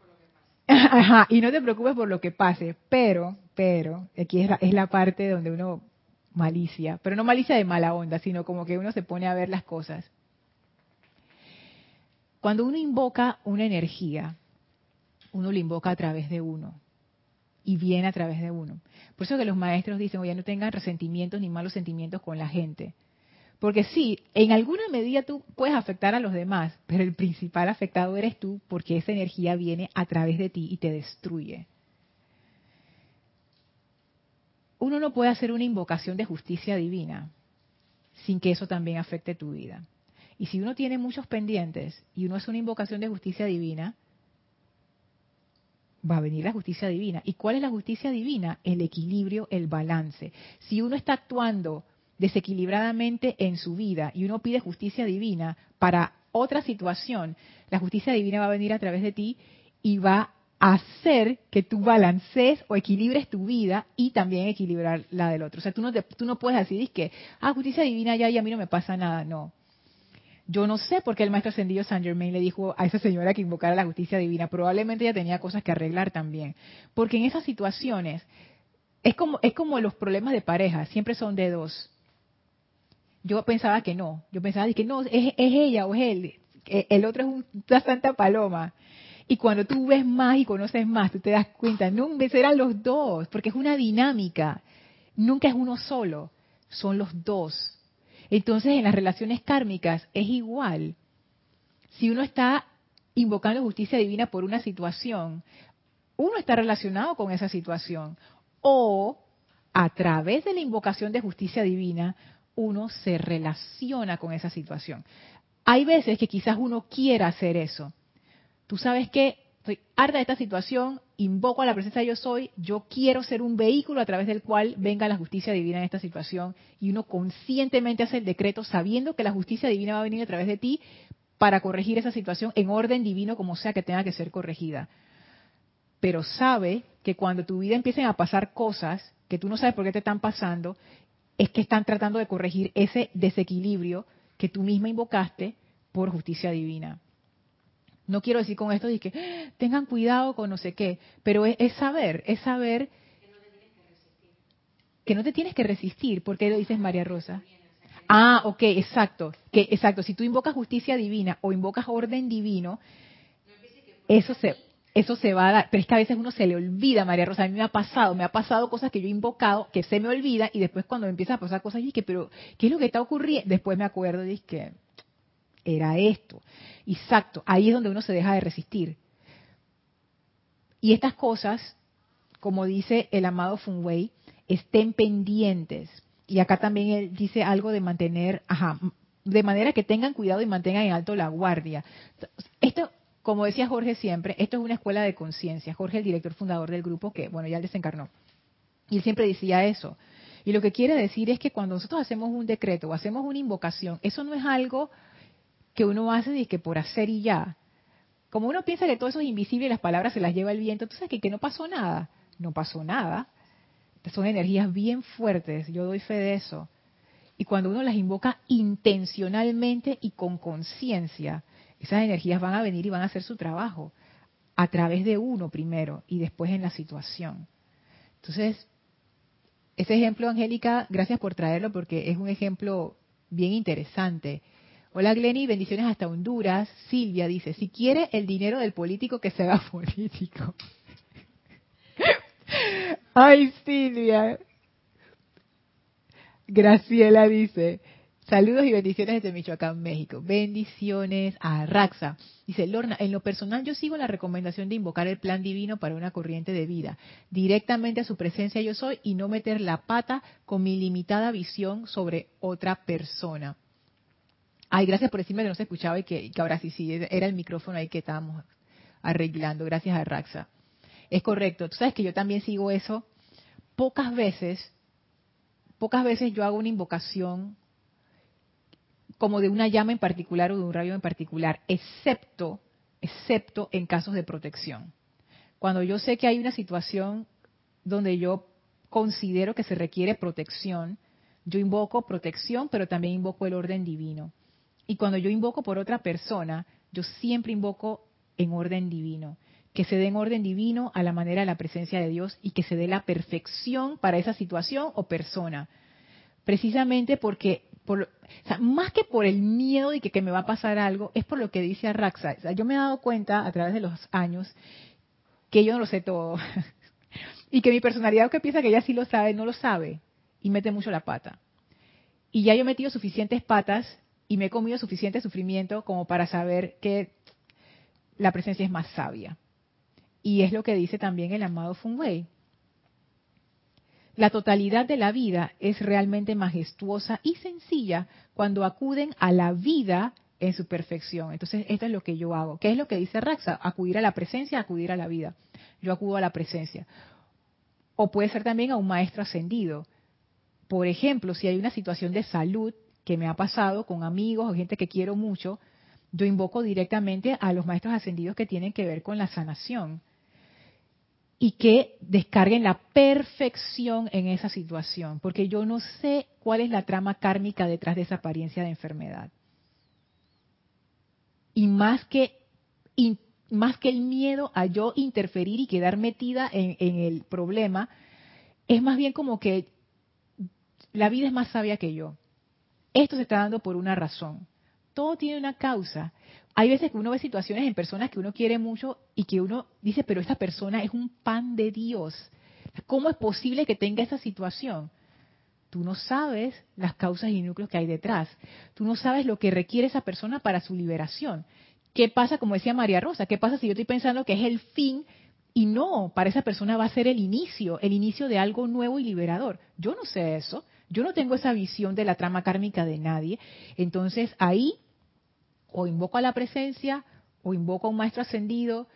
Speaker 1: Ajá, y no te preocupes por lo que pase, pero, pero, aquí es la, es la parte donde uno malicia, pero no malicia de mala onda, sino como que uno se pone a ver las cosas. Cuando uno invoca una energía, uno la invoca a través de uno y viene a través de uno. Por eso que los maestros dicen, oye, no tengan resentimientos ni malos sentimientos con la gente. Porque sí, en alguna medida tú puedes afectar a los demás, pero el principal afectado eres tú porque esa energía viene a través de ti y te destruye. Uno no puede hacer una invocación de justicia divina sin que eso también afecte tu vida. Y si uno tiene muchos pendientes y uno hace una invocación de justicia divina, va a venir la justicia divina. ¿Y cuál es la justicia divina? El equilibrio, el balance. Si uno está actuando desequilibradamente en su vida y uno pide justicia divina para otra situación, la justicia divina va a venir a través de ti y va a hacer que tú balancees o equilibres tu vida y también equilibrar la del otro. O sea, tú no, tú no puedes decir que, ah, justicia divina ya y a mí no me pasa nada. No, yo no sé por qué el maestro ascendido Saint Germain le dijo a esa señora que invocara la justicia divina. Probablemente ella tenía cosas que arreglar también. Porque en esas situaciones es como, es como los problemas de pareja, siempre son de dos. Yo pensaba que no. Yo pensaba que no, es, ella o es él. El otro es una santa paloma. Y cuando tú ves más y conoces más, tú te das cuenta, no, eran los dos, porque es una dinámica. Nunca es uno solo, son los dos. Entonces, en las relaciones kármicas es igual. Si uno está invocando justicia divina por una situación, uno está relacionado con esa situación. O a través de la invocación de justicia divina, uno se relaciona con esa situación. Hay veces que quizás uno quiera hacer eso. Tú sabes que estoy harta de esta situación, invoco a la presencia de yo soy, yo quiero ser un vehículo a través del cual venga la justicia divina en esta situación y uno conscientemente hace el decreto sabiendo que la justicia divina va a venir a través de ti para corregir esa situación en orden divino como sea que tenga que ser corregida. Pero sabe que cuando tu vida empiecen a pasar cosas que tú no sabes por qué te están pasando, es que están tratando de corregir ese desequilibrio que tú misma invocaste por justicia divina. No quiero decir con esto que ah, tengan cuidado con no sé qué, pero es, saber, es saber que no te tienes que resistir. ¿Por qué lo dices María Rosa? Ah, ok, exacto, que exacto. Si tú invocas justicia divina o invocas orden divino, eso se eso se va a dar, pero es que a veces uno se le olvida, María Rosa, a mí me ha pasado, me ha pasado cosas que yo he invocado, que se me olvida, y después cuando me empiezan a pasar cosas, dije, pero, ¿qué es lo que está ocurriendo? Después me acuerdo, dije, era esto. Exacto, ahí es donde uno se deja de resistir. Y estas cosas, como dice el amado Funwei, estén pendientes. Y acá también él dice algo de mantener, ajá, de manera que tengan cuidado y mantengan en alto la guardia. Esto, como decía Jorge siempre, esto es una escuela de conciencia. Jorge, el director fundador del grupo, que, bueno, ya desencarnó. Y él siempre decía eso. Y lo que quiere decir es que cuando nosotros hacemos un decreto o hacemos una invocación, eso no es algo que uno hace y que por hacer y ya. Como uno piensa que todo eso es invisible y las palabras se las lleva el viento, entonces que, que no pasó nada. No pasó nada. Son energías bien fuertes, yo doy fe de eso. Y cuando uno las invoca intencionalmente y con conciencia, esas energías van a venir y van a hacer su trabajo a través de uno primero y después en la situación. Entonces, ese ejemplo, Angélica, gracias por traerlo porque es un ejemplo bien interesante Hola Glenny, bendiciones hasta Honduras. Silvia dice, si quiere el dinero del político que se haga político. Ay, Silvia. Graciela dice, saludos y bendiciones desde Michoacán, México. Bendiciones a Raxa. Dice, Lorna, en lo personal yo sigo la recomendación de invocar el plan divino para una corriente de vida. Directamente a su presencia yo soy y no meter la pata con mi limitada visión sobre otra persona. Ay, gracias por decirme que no se escuchaba y que, ahora sí, sí, era el micrófono ahí que estábamos arreglando. Gracias a Raxa. Es correcto. Tú sabes que yo también sigo eso. Pocas veces, pocas veces yo hago una invocación como de una llama en particular o de un rayo en particular, excepto, excepto en casos de protección. Cuando yo sé que hay una situación donde yo considero que se requiere protección, yo invoco protección, pero también invoco el orden divino. Y cuando yo invoco por otra persona, yo siempre invoco en orden divino. Que se dé en orden divino a la manera de la presencia de Dios y que se dé la perfección para esa situación o persona. Precisamente porque, por, más que por el miedo de que, me va a pasar algo, es por lo que dice Arraxa. yo me he dado cuenta a través de los años que yo no lo sé todo. y que mi personalidad que piensa que ella sí lo sabe, no lo sabe. Y mete mucho la pata. Y ya yo he metido suficientes patas y me he comido suficiente sufrimiento como para saber que la presencia es más sabia. Y es lo que dice también el amado Feng Wei. La totalidad de la vida es realmente majestuosa y sencilla cuando acuden a la vida en su perfección. Entonces, esto es lo que yo hago. ¿Qué es lo que dice Raxa? Acudir a la presencia, acudir a la vida. Yo acudo a la presencia. O puede ser también a un maestro ascendido. Por ejemplo, si hay una situación de salud que me ha pasado con amigos o gente que quiero mucho, yo invoco directamente a los maestros ascendidos que tienen que ver con la sanación y que descarguen la perfección en esa situación, porque yo no sé cuál es la trama kármica detrás de esa apariencia de enfermedad. Y más que, más que el miedo a yo interferir y quedar metida en el problema, es más bien como que la vida es más sabia que yo. Esto se está dando por una razón. Todo tiene una causa. Hay veces que uno ve situaciones en personas que uno quiere mucho y que uno dice, pero esta persona es un pan de Dios. ¿Cómo es posible que tenga esa situación? Tú no sabes las causas y núcleos que hay detrás. Tú no sabes lo que requiere esa persona para su liberación. ¿Qué pasa, como decía María Rosa? ¿Qué pasa si yo estoy pensando que es el fin y no, para esa persona va a ser el inicio, el inicio de algo nuevo y liberador? Yo no sé eso. Yo no tengo esa visión de la trama kármica de nadie. Entonces ahí o invoco a la presencia o invoco a un maestro ascendido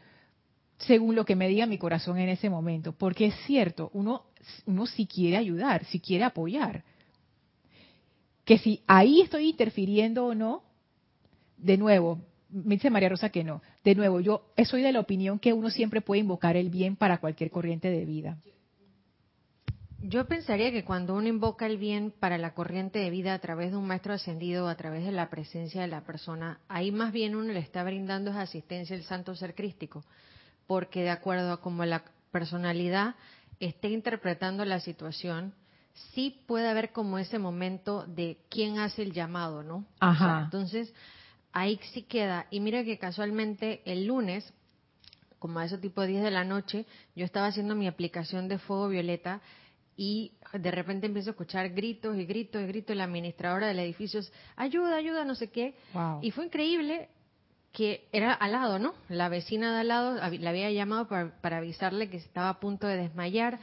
Speaker 1: según lo que me diga mi corazón en ese momento. Porque es cierto, uno, uno si quiere ayudar, si quiere apoyar. Que si ahí estoy interfiriendo o no, de nuevo, me dice María Rosa que no. De nuevo, yo soy de la opinión que uno siempre puede invocar el bien para cualquier corriente de vida.
Speaker 3: Yo pensaría que cuando uno invoca el bien para la corriente de vida a través de un maestro ascendido, a través de la presencia de la persona, ahí más bien uno le está brindando esa asistencia al santo ser crístico, porque de acuerdo a cómo la personalidad esté interpretando la situación, sí puede haber como ese momento de quién hace el llamado, ¿no?
Speaker 1: Ajá.
Speaker 3: entonces, ahí sí queda. Y mira que casualmente el lunes, como a ese tipo de 10 de la noche, yo estaba haciendo mi aplicación de fuego violeta y de repente empiezo a escuchar gritos y gritos y gritos la administradora del edificio ayuda, ayuda, no sé qué. Y fue increíble que era al lado, ¿no? La vecina de al lado la había llamado para, avisarle que estaba a punto de desmayar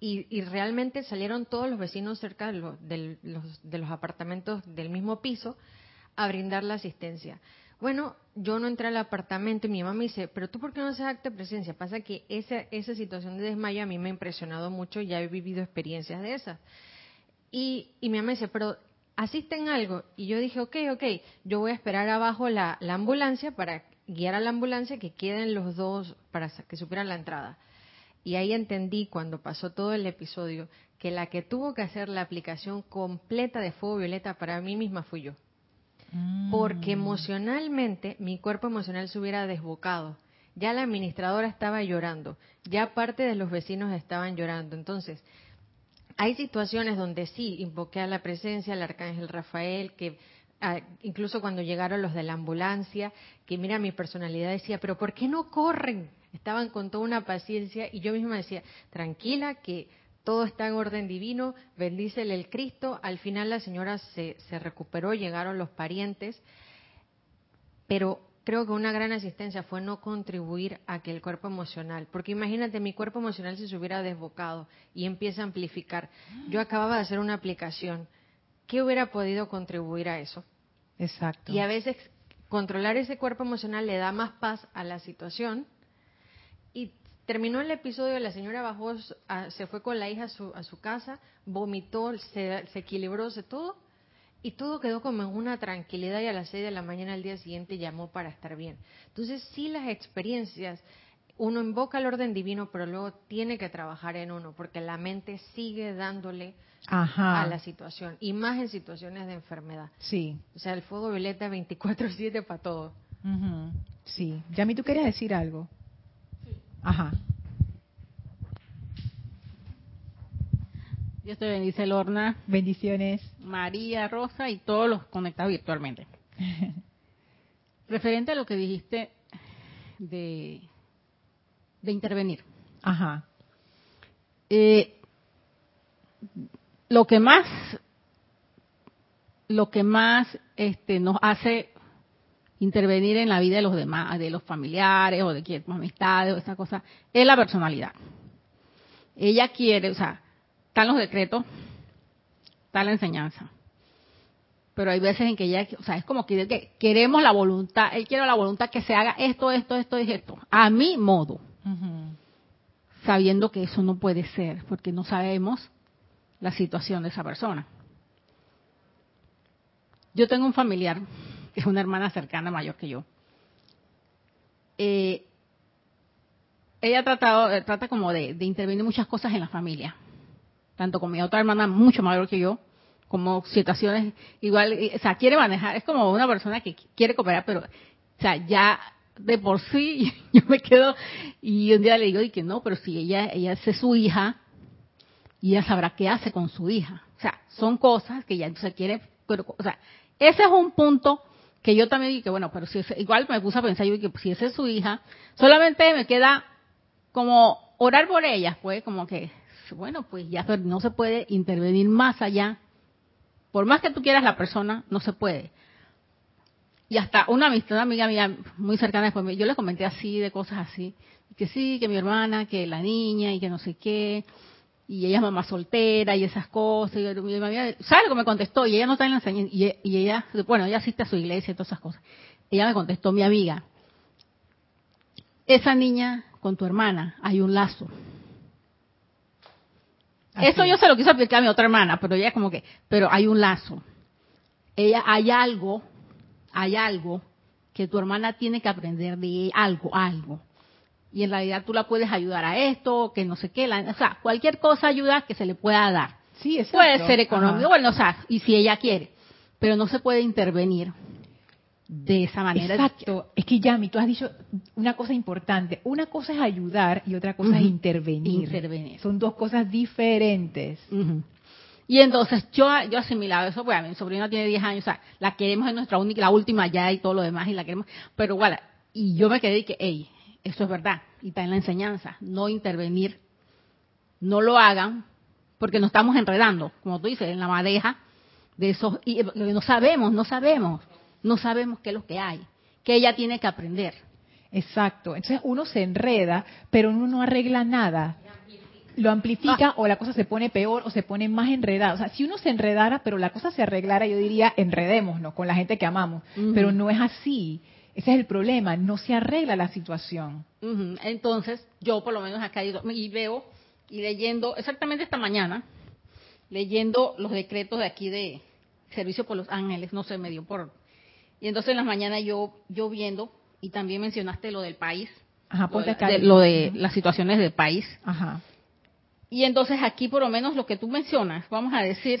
Speaker 3: y, realmente salieron todos los vecinos cerca de, de los apartamentos del mismo piso a brindar la asistencia. Bueno, yo no entré al apartamento y mi mamá me dice, pero tú por qué no haces acto de presencia? Pasa que esa, esa situación de desmayo a mí me ha impresionado mucho, ya he vivido experiencias de esas. Y, y mi mamá me dice, pero asisten algo. Y yo dije, ok, ok, yo voy a esperar abajo la, la ambulancia para guiar a la ambulancia que queden los dos para que supieran la entrada. Y ahí entendí cuando pasó todo el episodio que la que tuvo que hacer la aplicación completa de fuego violeta para mí misma fui yo porque mm. emocionalmente mi cuerpo emocional se hubiera desbocado. Ya la administradora estaba llorando, ya parte de los vecinos estaban llorando. Entonces, hay situaciones donde sí invoqué a la presencia del arcángel Rafael, que ah, incluso cuando llegaron los de la ambulancia, que mira mi personalidad decía, pero ¿por qué no corren? Estaban con toda una paciencia y yo misma decía, tranquila, que todo está en orden divino, bendícele el Cristo. Al final la señora se, se recuperó, llegaron los parientes, pero creo que una gran asistencia fue no contribuir a que el cuerpo emocional, porque imagínate, mi cuerpo emocional si se hubiera desbocado y empieza a amplificar. Yo acababa de hacer una aplicación, ¿qué hubiera podido contribuir a eso?
Speaker 1: Exacto.
Speaker 3: Y a veces controlar ese cuerpo emocional le da más paz a la situación y terminó el episodio, la señora bajó, se fue con la hija a su, casa, vomitó, se, equilibró, se todo, Y todo quedó como en una tranquilidad y a las 6 de la mañana al día siguiente llamó para estar bien. Entonces sí las experiencias, uno invoca el orden divino, pero luego tiene que trabajar en uno, porque la mente sigue dándole
Speaker 1: Ajá.
Speaker 3: a la situación, y más en situaciones de enfermedad.
Speaker 1: Sí.
Speaker 3: O sea, el fuego violeta 24/7 para todo.
Speaker 1: Sí. Yami, ¿tú querías decir algo? Ajá.
Speaker 4: Dios te bendice, Lorna,
Speaker 1: Bendiciones.
Speaker 4: María, Rosa y todos los conectados virtualmente. Referente a lo que dijiste de, de intervenir.
Speaker 1: Ajá.
Speaker 4: Eh, lo que más lo que más este, nos hace intervenir en la vida de los demás, de los familiares o de quien, amistades o esa cosa, es la personalidad. Ella quiere, o sea, están los decretos, está la enseñanza. Pero hay veces en que ella, o sea, es como que, que queremos la voluntad, él quiere la voluntad que se haga esto, esto, esto y esto, a mi modo, sabiendo que eso no puede ser, porque no sabemos la situación de esa persona. Yo tengo un familiar, que es una hermana cercana mayor que yo. Eh, ella ha tratado, eh, trata como de, de intervenir muchas cosas en la familia, tanto con mi otra hermana mucho mayor que yo, como situaciones igual, o sea, quiere manejar, es como una persona que quiere cooperar, pero, o sea, ya de por sí yo me quedo y un día le digo y que no, pero si ella, ella es su hija y ella sabrá qué hace con su hija. O sea, son cosas que ella entonces quiere, pero, o sea, ese es un punto que yo también dije, bueno, pero si es- igual me puse a pensar, yo dije, si esa es su hija, solamente me queda como orar por ella, pues, como que, bueno, pues ya no se puede intervenir más allá. Por más que tú quieras la persona, no se puede. Y hasta una amistad, una amiga mía muy cercana después, yo le comenté así, de cosas así, que sí, que mi hermana, que la niña y que no sé qué, y ella es mamá soltera y esas cosas. Y mi amiga, ¿Sabes lo que me contestó? Y ella no está en la enseñanza, y, y ella, bueno, ella asiste a su iglesia y todas esas cosas. Ella me contestó, mi amiga, esa niña con tu hermana hay un lazo.
Speaker 1: Así
Speaker 4: Eso yo se lo quise explicar a mi otra hermana, pero ella como que, pero hay un lazo. Ella, hay algo, hay algo que tu hermana tiene que aprender de algo, algo. Y en realidad tú la puedes ayudar a esto, que no sé qué, la- o sea, cualquier cosa ayuda que se le pueda dar.
Speaker 1: Sí, exacto.
Speaker 4: Puede ser económico,
Speaker 1: Ajá.
Speaker 4: bueno, o sea, y si ella quiere, pero no se puede intervenir de esa manera.
Speaker 1: Exacto. Es que Yami, tú has dicho una cosa importante. Una cosa es ayudar y otra cosa es intervenir.
Speaker 4: Intervenir.
Speaker 1: Son dos cosas diferentes.
Speaker 4: Y entonces yo, yo asimilaba eso, pues mi sobrina tiene 10 años, o sea, la queremos en nuestra única, la última ya y todo lo demás, y la queremos, pero igual, y yo me quedé y que, hey, eso es verdad, y está en la enseñanza, no intervenir, no lo hagan, porque nos estamos enredando, como tú dices, en la madeja de esos, y que no sabemos, no sabemos, no sabemos qué es lo que hay, que ella tiene que aprender.
Speaker 1: Exacto. Entonces uno se enreda, pero uno no arregla nada. Lo amplifica o la cosa se pone peor o se pone más enredada. O sea, si uno se enredara, pero la cosa se arreglara, yo diría, enredémonos con la gente que amamos. Pero no es así. Ese es el problema. No se arregla la situación.
Speaker 4: Ujú. Entonces, yo por lo menos acá y veo y leyendo, exactamente esta mañana, leyendo los decretos de aquí de Servicio por los Ángeles, no sé, me dio por... Y entonces en las mañanas yo, yo viendo, y también mencionaste lo del país,
Speaker 1: Ajá,
Speaker 4: lo de, lo de las situaciones del país.
Speaker 1: Ajá.
Speaker 4: Y entonces aquí por lo menos lo que tú mencionas, vamos a decir,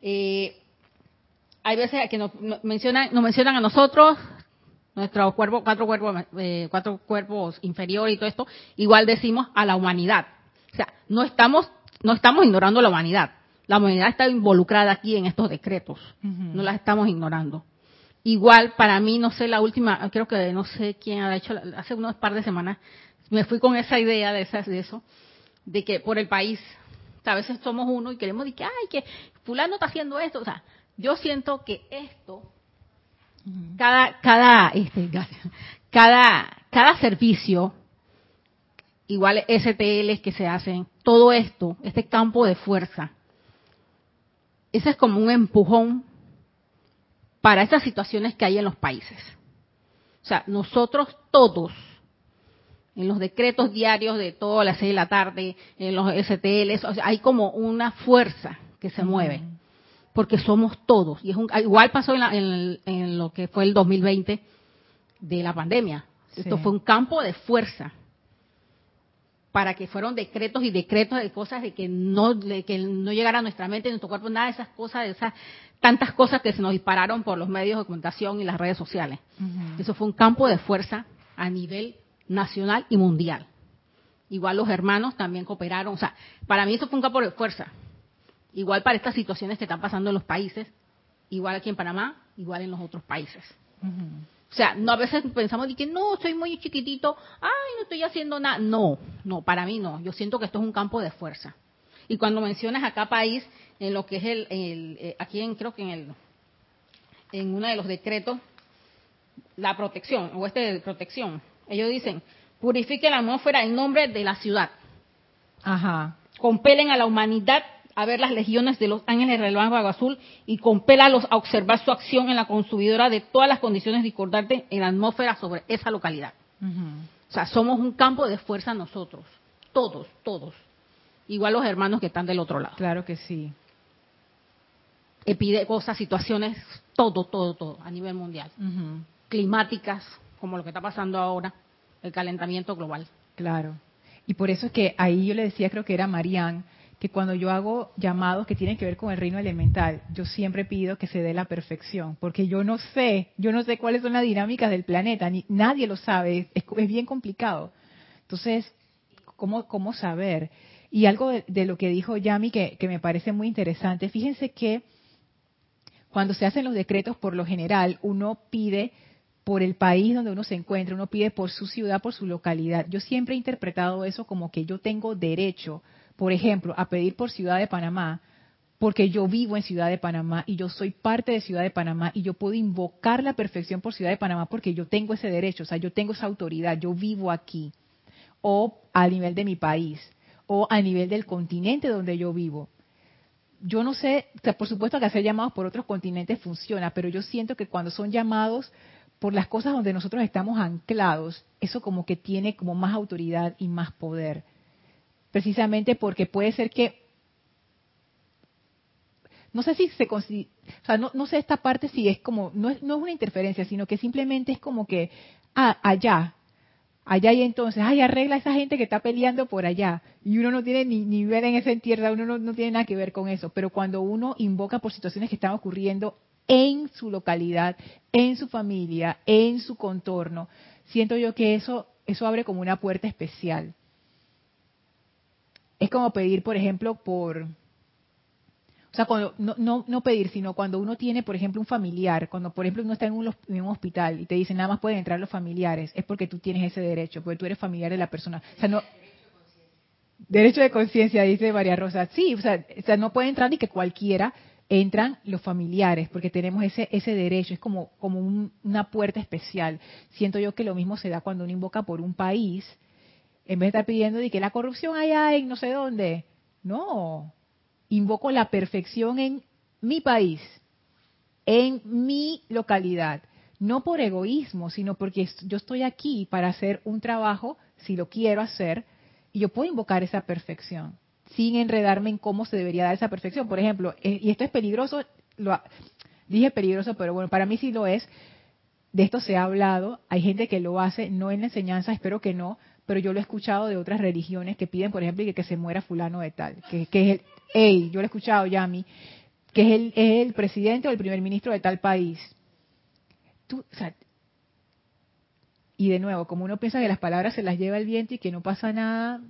Speaker 4: eh, hay veces que nos mencionan, nos mencionan a nosotros, nuestros cuerpos, cuatro cuerpos, eh, cuatro cuerpos inferiores y todo esto, igual decimos a la humanidad. O sea, no estamos, no estamos ignorando a la humanidad. La humanidad está involucrada aquí en estos decretos. No las estamos ignorando. Igual para mí, no sé, la última, creo que no sé quién ha hecho, hace unos par de semanas, me fui con esa idea de, esas, de eso, de que por el país, a veces somos uno y queremos decir que, ay, que fulano está haciendo esto. O sea, yo siento que esto. Cada, cada, este, cada, cada servicio, igual STLs que se hacen, todo esto, este campo de fuerza, ese es como un empujón para estas situaciones que hay en los países. O sea, nosotros todos, en los decretos diarios de todas las seis de la tarde, en los STLs, o sea, hay como una fuerza que se mueve. Porque somos todos. Y es un, igual pasó en, en, lo que fue el 2020 de la pandemia. Esto fue un campo de fuerza para que fueron decretos y decretos de cosas de que no que no llegara a nuestra mente, a nuestro cuerpo, nada de esas cosas, de esas tantas cosas que se nos dispararon por los medios de comunicación y las redes sociales. Eso fue un campo de fuerza a nivel nacional y mundial. Igual los hermanos también cooperaron, o sea, para mí eso fue un campo de fuerza. Igual para estas situaciones que están pasando en los países, igual aquí en Panamá, igual en los otros países. O sea, no a veces pensamos de que no, soy muy chiquitito, ay, no estoy haciendo nada. No, no, para mí no. Yo siento que esto es un campo de fuerza. Y cuando mencionas acá país, en lo que es el, eh, aquí en, creo que en el, en uno de los decretos, la protección, o este de protección, ellos dicen, purifique la atmósfera en nombre de la ciudad.
Speaker 1: Ajá.
Speaker 4: Compelen a la humanidad a ver las legiones de los ángeles del Banco Azul y compélalos a observar su acción en la consumidora de todas las condiciones discordantes en la atmósfera sobre esa localidad. O sea, somos un campo de fuerza nosotros, todos, todos. Igual los hermanos que están del otro lado.
Speaker 1: Claro que sí.
Speaker 4: Epide cosas, situaciones, todo, todo, todo, a nivel mundial. Climáticas, como lo que está pasando ahora, el calentamiento global.
Speaker 1: Claro. Y por eso es que ahí yo le decía, creo que era Marianne, que cuando yo hago llamados que tienen que ver con el reino elemental, yo siempre pido que se dé la perfección, porque yo no sé, yo no sé cuáles son las dinámicas del planeta, ni, nadie lo sabe, es, bien complicado. Entonces, ¿cómo, cómo saber? Y algo de, lo que dijo Yami que, que me parece muy interesante, fíjense que cuando se hacen los decretos, por lo general, uno pide por el país donde uno se encuentra, uno pide por su ciudad, por su localidad. Yo siempre he interpretado eso como que yo tengo derecho por ejemplo, a pedir por Ciudad de Panamá, porque yo vivo en Ciudad de Panamá y yo soy parte de Ciudad de Panamá y yo puedo invocar la perfección por Ciudad de Panamá porque yo tengo ese derecho, o sea, yo tengo esa autoridad, yo vivo aquí, o a nivel de mi país, o a nivel del continente donde yo vivo. Yo no sé, por supuesto que hacer llamados por otros continentes funciona, pero yo siento que cuando son llamados por las cosas donde nosotros estamos anclados, eso como que tiene como más autoridad y más poder precisamente porque puede ser que no sé si se o sea, no, no, sé esta parte si es como, no es, no es una interferencia, sino que simplemente es como que, ah, allá, allá y entonces, ay, arregla a esa gente que está peleando por allá. Y uno no tiene ni, ni ver en esa tierra, uno no, no, tiene nada que ver con eso. Pero cuando uno invoca por situaciones que están ocurriendo en su localidad, en su familia, en su contorno, siento yo que eso, eso abre como una puerta especial. Es como pedir, por ejemplo, por... O sea, cuando, no, no, no pedir, sino cuando uno tiene, por ejemplo, un familiar, cuando, por ejemplo, uno está en un, un hospital y te dicen nada más pueden entrar los familiares, es porque tú tienes ese derecho, porque tú eres familiar de la persona. O sea, no, derecho de conciencia, dice María Rosa. Sí, o sea, o sea, no puede entrar ni que cualquiera, entran los familiares, porque tenemos ese, ese derecho, es como, como una puerta especial. Siento yo que lo mismo se da cuando uno invoca por un país, en vez de estar pidiendo de que la corrupción haya en no sé dónde. No, invoco la perfección en mi país, en mi localidad. No por egoísmo, sino porque yo estoy aquí para hacer un trabajo, si lo quiero hacer, y yo puedo invocar esa perfección, sin enredarme en cómo se debería dar esa perfección. Por ejemplo, eh, y esto es peligroso, lo, dije peligroso, pero bueno, para mí sí lo es. De esto se ha hablado, hay gente que lo hace, no en la enseñanza, espero que no, pero yo lo he escuchado de otras religiones que piden, por ejemplo, que, se muera fulano de tal, que, es el, yo lo he escuchado, Yami, que es el, es el presidente o el primer ministro de tal país. Tú, y de nuevo, como uno piensa que las palabras se las lleva el viento y que no pasa nada,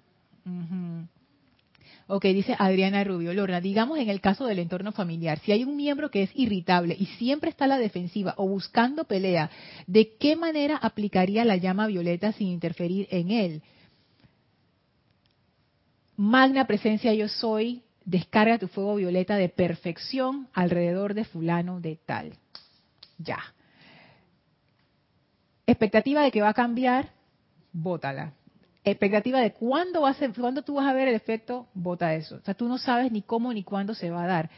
Speaker 1: Ok, dice Adriana Rubio. Lorna, digamos en el caso del entorno familiar, si hay un miembro que es irritable y siempre está a la defensiva o buscando pelea, ¿de qué manera aplicaría la llama violeta sin interferir en él? Magna presencia yo soy, descarga tu fuego violeta de perfección alrededor de fulano de tal. Ya. Expectativa de que va a cambiar, bótala expectativa de cuándo, va a ser, cuándo tú vas a ver el efecto, vota eso. O sea, tú no sabes ni cómo ni cuándo se va a dar.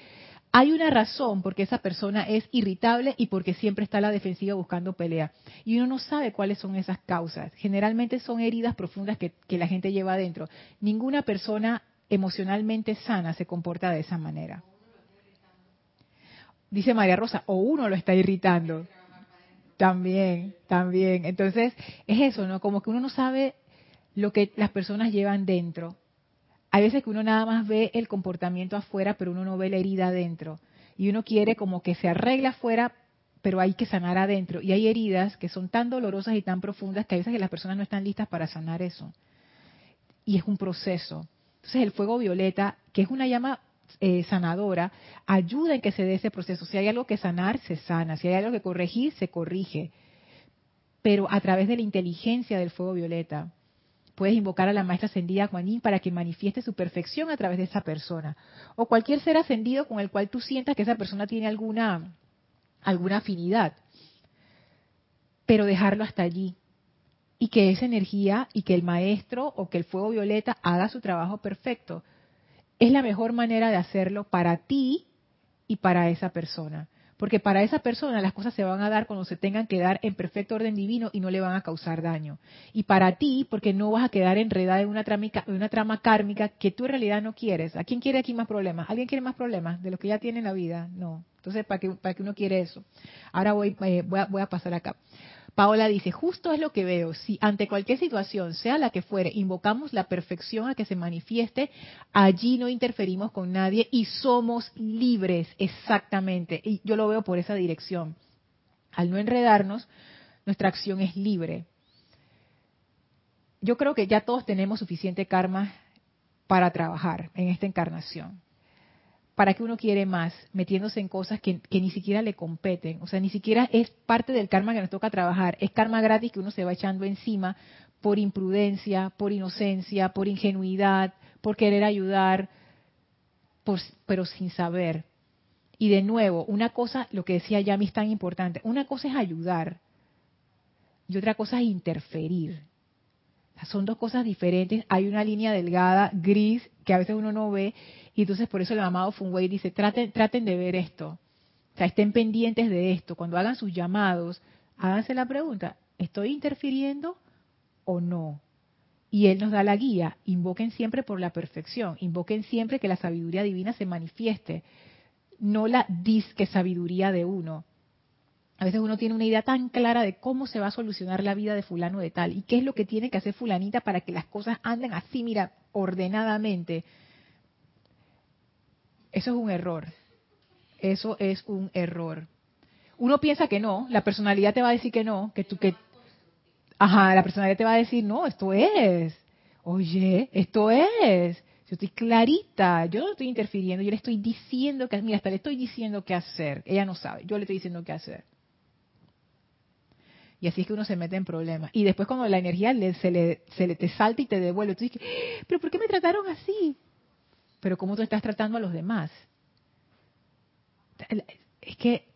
Speaker 1: Hay una razón porque esa persona es irritable y porque siempre está a la defensiva buscando pelea. Y uno no sabe cuáles son esas causas. Generalmente son heridas profundas que, que la gente lleva adentro. Ninguna persona emocionalmente sana se comporta de esa manera. Dice María Rosa, o uno lo está irritando. También, también. Entonces, es eso, ¿no? Como que uno no sabe lo que las personas llevan dentro. Hay veces que uno nada más ve el comportamiento afuera, pero uno no ve la herida adentro. Y uno quiere como que se arregle afuera, pero hay que sanar adentro. Y hay heridas que son tan dolorosas y tan profundas que a veces que las personas no están listas para sanar eso. Y es un proceso. Entonces el fuego violeta, que es una llama eh, sanadora, ayuda en que se dé ese proceso. Si hay algo que sanar, se sana. Si hay algo que corregir, se corrige. Pero a través de la inteligencia del fuego violeta, puedes invocar a la maestra ascendida Juanín para que manifieste su perfección a través de esa persona. O cualquier ser ascendido con el cual tú sientas que esa persona tiene alguna, alguna afinidad. Pero dejarlo hasta allí. Y que esa energía y que el maestro o que el fuego violeta haga su trabajo perfecto. Es la mejor manera de hacerlo para ti y para esa persona. Porque para esa persona las cosas se van a dar cuando se tengan que dar en perfecto orden divino y no le van a causar daño. Y para ti, porque no vas a quedar enredada en una, trama, una trama kármica que tú en realidad no quieres. ¿A quién quiere aquí más problemas? ¿Alguien quiere más problemas de los que ya tiene en la vida? No. Entonces, ¿para qué, para uno quiere eso? Ahora voy, eh, voy, voy a pasar acá. Paola dice, justo es lo que veo, si ante cualquier situación, sea la que fuere, invocamos la perfección a que se manifieste, allí no interferimos con nadie y somos libres, exactamente. Y yo lo veo por esa dirección. Al no enredarnos, nuestra acción es libre. Yo creo que ya todos tenemos suficiente karma para trabajar en esta encarnación. ¿Para qué uno quiere más? Metiéndose en cosas que, ni siquiera le competen. O sea, ni siquiera es parte del karma que nos toca trabajar. Es karma gratis que uno se va echando encima por imprudencia, por inocencia, por ingenuidad, por querer ayudar, pero sin saber. Y de nuevo, una cosa, lo que decía Yami es tan importante, una cosa es ayudar y otra cosa es interferir. son dos cosas diferentes. Hay una línea delgada, gris, que a veces uno no ve, y entonces por eso el amado Funway dice, traten, traten de ver esto. O sea, estén pendientes de esto. Cuando hagan sus llamados, háganse la pregunta, ¿estoy interfiriendo o no? Y Él nos da la guía. Invoquen siempre por la perfección. Invoquen siempre que la sabiduría divina se manifieste. No la disque sabiduría de uno. A veces uno tiene una idea tan clara de cómo se va a solucionar la vida de fulano de tal y qué es lo que tiene que hacer fulanita para que las cosas anden así, mira, ordenadamente. Eso es un error. Eso es un error. Uno piensa que no, la personalidad te va a decir que no, que tú que ajá, la personalidad te va a decir, "No, esto es. Oye, esto es. Yo estoy clarita, yo no estoy interfiriendo, yo le estoy diciendo que, mira, hasta le estoy diciendo qué hacer. Ella no sabe, yo le estoy diciendo qué hacer. Y así es que uno se mete en problemas. Y después cuando la energía se, le, se le te salta y te devuelve, tú dices, pero ¿por qué me trataron así? Pero cómo tú estás tratando a los demás. Es que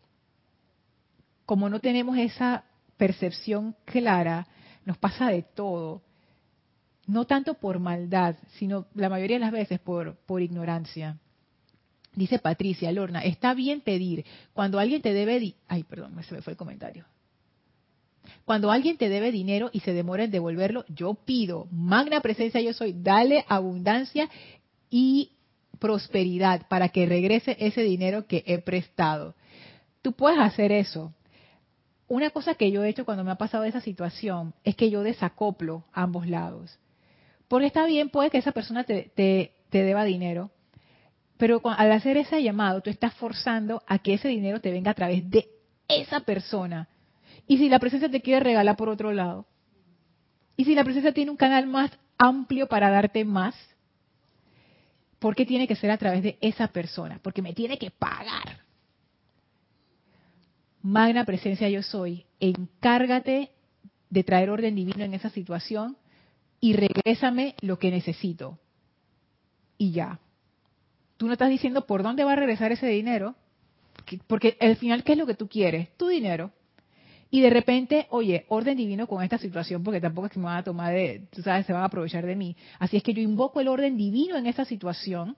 Speaker 1: como no tenemos esa percepción clara, nos pasa de todo. No tanto por maldad, sino la mayoría de las veces por, por ignorancia. Dice Patricia Lorna, está bien pedir. Cuando alguien te debe... Ay, perdón, se me fue el comentario. Cuando alguien te debe dinero y se demora en devolverlo, yo pido, magna presencia yo soy, dale abundancia y prosperidad para que regrese ese dinero que he prestado. Tú puedes hacer eso. Una cosa que yo he hecho cuando me ha pasado esa situación es que yo desacoplo ambos lados. Porque está bien, puede que esa persona te, te, deba dinero, pero al hacer ese llamado, tú estás forzando a que ese dinero te venga a través de esa persona. Y si la presencia te quiere regalar por otro lado, y si la presencia tiene un canal más amplio para darte más, ¿Por qué tiene que ser a través de esa persona? Porque me tiene que pagar. Magna presencia yo soy, encárgate de traer orden divino en esa situación y regrésame lo que necesito. Y ya. Tú no estás diciendo por dónde va a regresar ese dinero, porque al final, ¿qué es lo que tú quieres? Tu dinero. Y de repente, oye, orden divino con esta situación, porque tampoco es que me van a tomar de, tú sabes, se van a aprovechar de mí. Así es que yo invoco el orden divino en esta situación,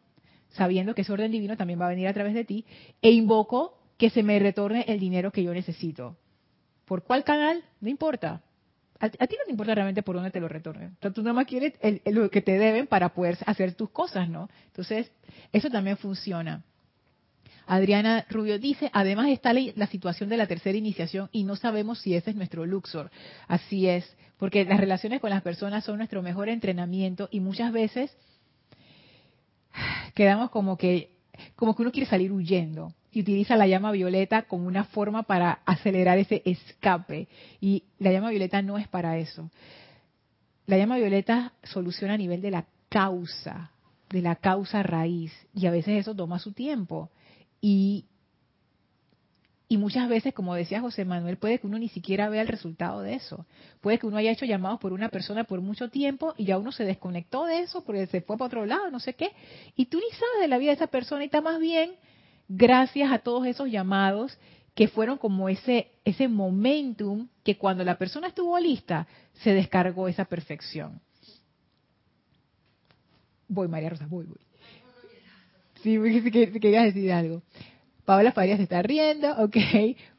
Speaker 1: sabiendo que ese orden divino también va a venir a través de ti, e invoco que se me retorne el dinero que yo necesito. ¿Por cuál canal? No importa. A, ti no te importa realmente por dónde te lo retornen. O tú nada más quieres lo que te deben para poder hacer tus cosas, ¿no? Entonces, eso también funciona. Adriana Rubio dice, además está la, la situación de la tercera iniciación y no sabemos si ese es nuestro Luxor. Así es, porque las relaciones con las personas son nuestro mejor entrenamiento y muchas veces quedamos como que como que uno quiere salir huyendo y utiliza la llama violeta como una forma para acelerar ese escape. Y la llama violeta no es para eso. La llama violeta soluciona a nivel de la causa, de la causa raíz. Y a veces eso toma su tiempo. Y, muchas veces, como decía José Manuel, puede que uno ni siquiera vea el resultado de eso. Puede que uno haya hecho llamados por una persona por mucho tiempo y ya uno se desconectó de eso porque se fue para otro lado, no sé qué. Y tú ni sabes de la vida de esa persona y está más bien gracias a todos esos llamados que fueron como ese, ese momentum que cuando la persona estuvo lista, se descargó esa perfección. Voy, María Rosa, voy, voy. Sí, que, querías decir algo. Paola Farías está riendo, ok.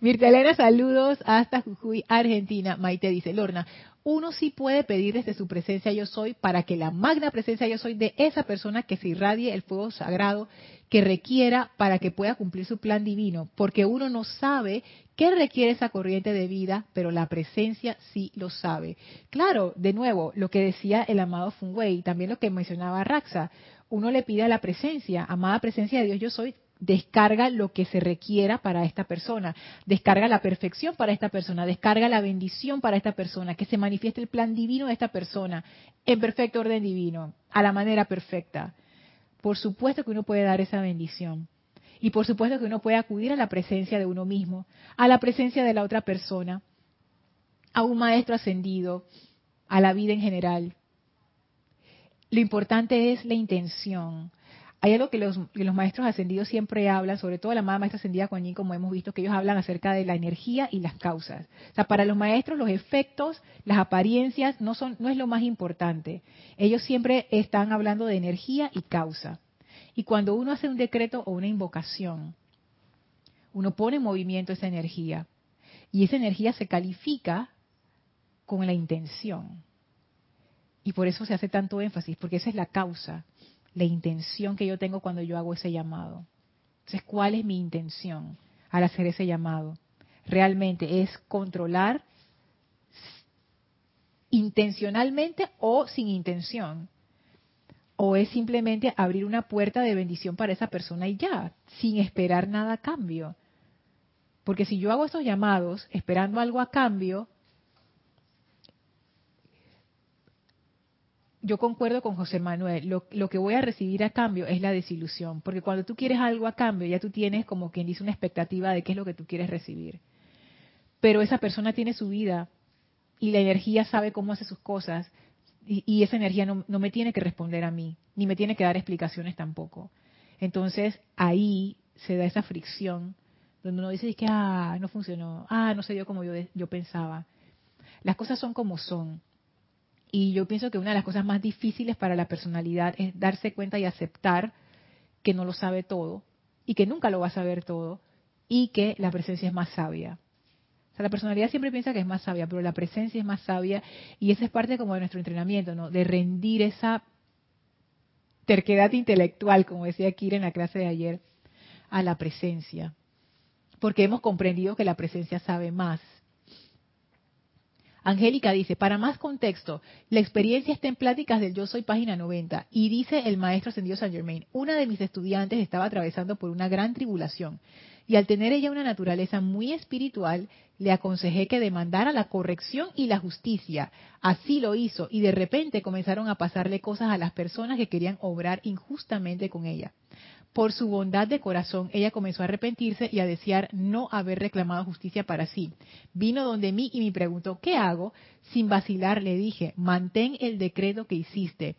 Speaker 1: Mirta Elena, saludos hasta Jujuy, Argentina. Maite dice, Lorna, uno sí puede pedir desde su presencia yo soy para que la magna presencia yo soy de esa persona que se irradie el fuego sagrado que requiera para que pueda cumplir su plan divino, porque uno no sabe qué requiere esa corriente de vida, pero la presencia sí lo sabe. Claro, de nuevo, lo que decía el amado Funwei, también lo que mencionaba Raxa, uno le pide a la presencia, amada presencia de Dios yo soy, descarga lo que se requiera para esta persona, descarga la perfección para esta persona, descarga la bendición para esta persona, que se manifieste el plan divino de esta persona en perfecto orden divino, a la manera perfecta por supuesto que uno puede dar esa bendición. Y por supuesto que uno puede acudir a la presencia de uno mismo, a la presencia de la otra persona, a un maestro ascendido, a la vida en general. Lo importante es la intención. Hay algo que los, maestros ascendidos siempre hablan, sobre todo la amada maestra ascendida Kuan Yin, como hemos visto, que ellos hablan acerca de la energía y las causas. O sea, para los maestros los efectos, las apariencias no son no es lo más importante. Ellos siempre están hablando de energía y causa. Y cuando uno hace un decreto o una invocación, uno pone en movimiento esa energía y esa energía se califica con la intención. Y por eso se hace tanto énfasis, porque esa es la causa la intención que yo tengo cuando yo hago ese llamado. Entonces, ¿cuál es mi intención al hacer ese llamado? Realmente es controlar intencionalmente o sin intención. O es simplemente abrir una puerta de bendición para esa persona y ya, sin esperar nada a cambio. Porque si yo hago estos llamados esperando algo a cambio, yo concuerdo con José Manuel, lo, que voy a recibir a cambio es la desilusión, porque cuando tú quieres algo a cambio, ya tú tienes como quien dice una expectativa de qué es lo que tú quieres recibir. Pero esa persona tiene su vida y la energía sabe cómo hace sus cosas y, esa energía no, me tiene que responder a mí, ni me tiene que dar explicaciones tampoco. Entonces ahí se da esa fricción donde uno dice que ah, no funcionó, ah, no se dio como yo, yo pensaba. Las cosas son como son y yo pienso que una de las cosas más difíciles para la personalidad es darse cuenta y aceptar que no lo sabe todo y que nunca lo va a saber todo y que la presencia es más sabia. O sea, la personalidad siempre piensa que es más sabia, pero la presencia es más sabia y esa es parte como de nuestro entrenamiento, ¿no? De rendir esa terquedad intelectual, como decía Kira en la clase de ayer, a la presencia. Porque hemos comprendido que la presencia sabe más Angélica dice, para más contexto, la experiencia está en pláticas del Yo Soy, página 90, y dice el maestro ascendido Saint Germain, una de mis estudiantes estaba atravesando por una gran tribulación, y al tener ella una naturaleza muy espiritual, le aconsejé que demandara la corrección y la justicia. Así lo hizo, y de repente comenzaron a pasarle cosas a las personas que querían obrar injustamente con ella. Por su bondad de corazón, ella comenzó a arrepentirse y a desear no haber reclamado justicia para sí. Vino donde mí y me preguntó, ¿qué hago? Sin vacilar le dije, mantén el decreto que hiciste.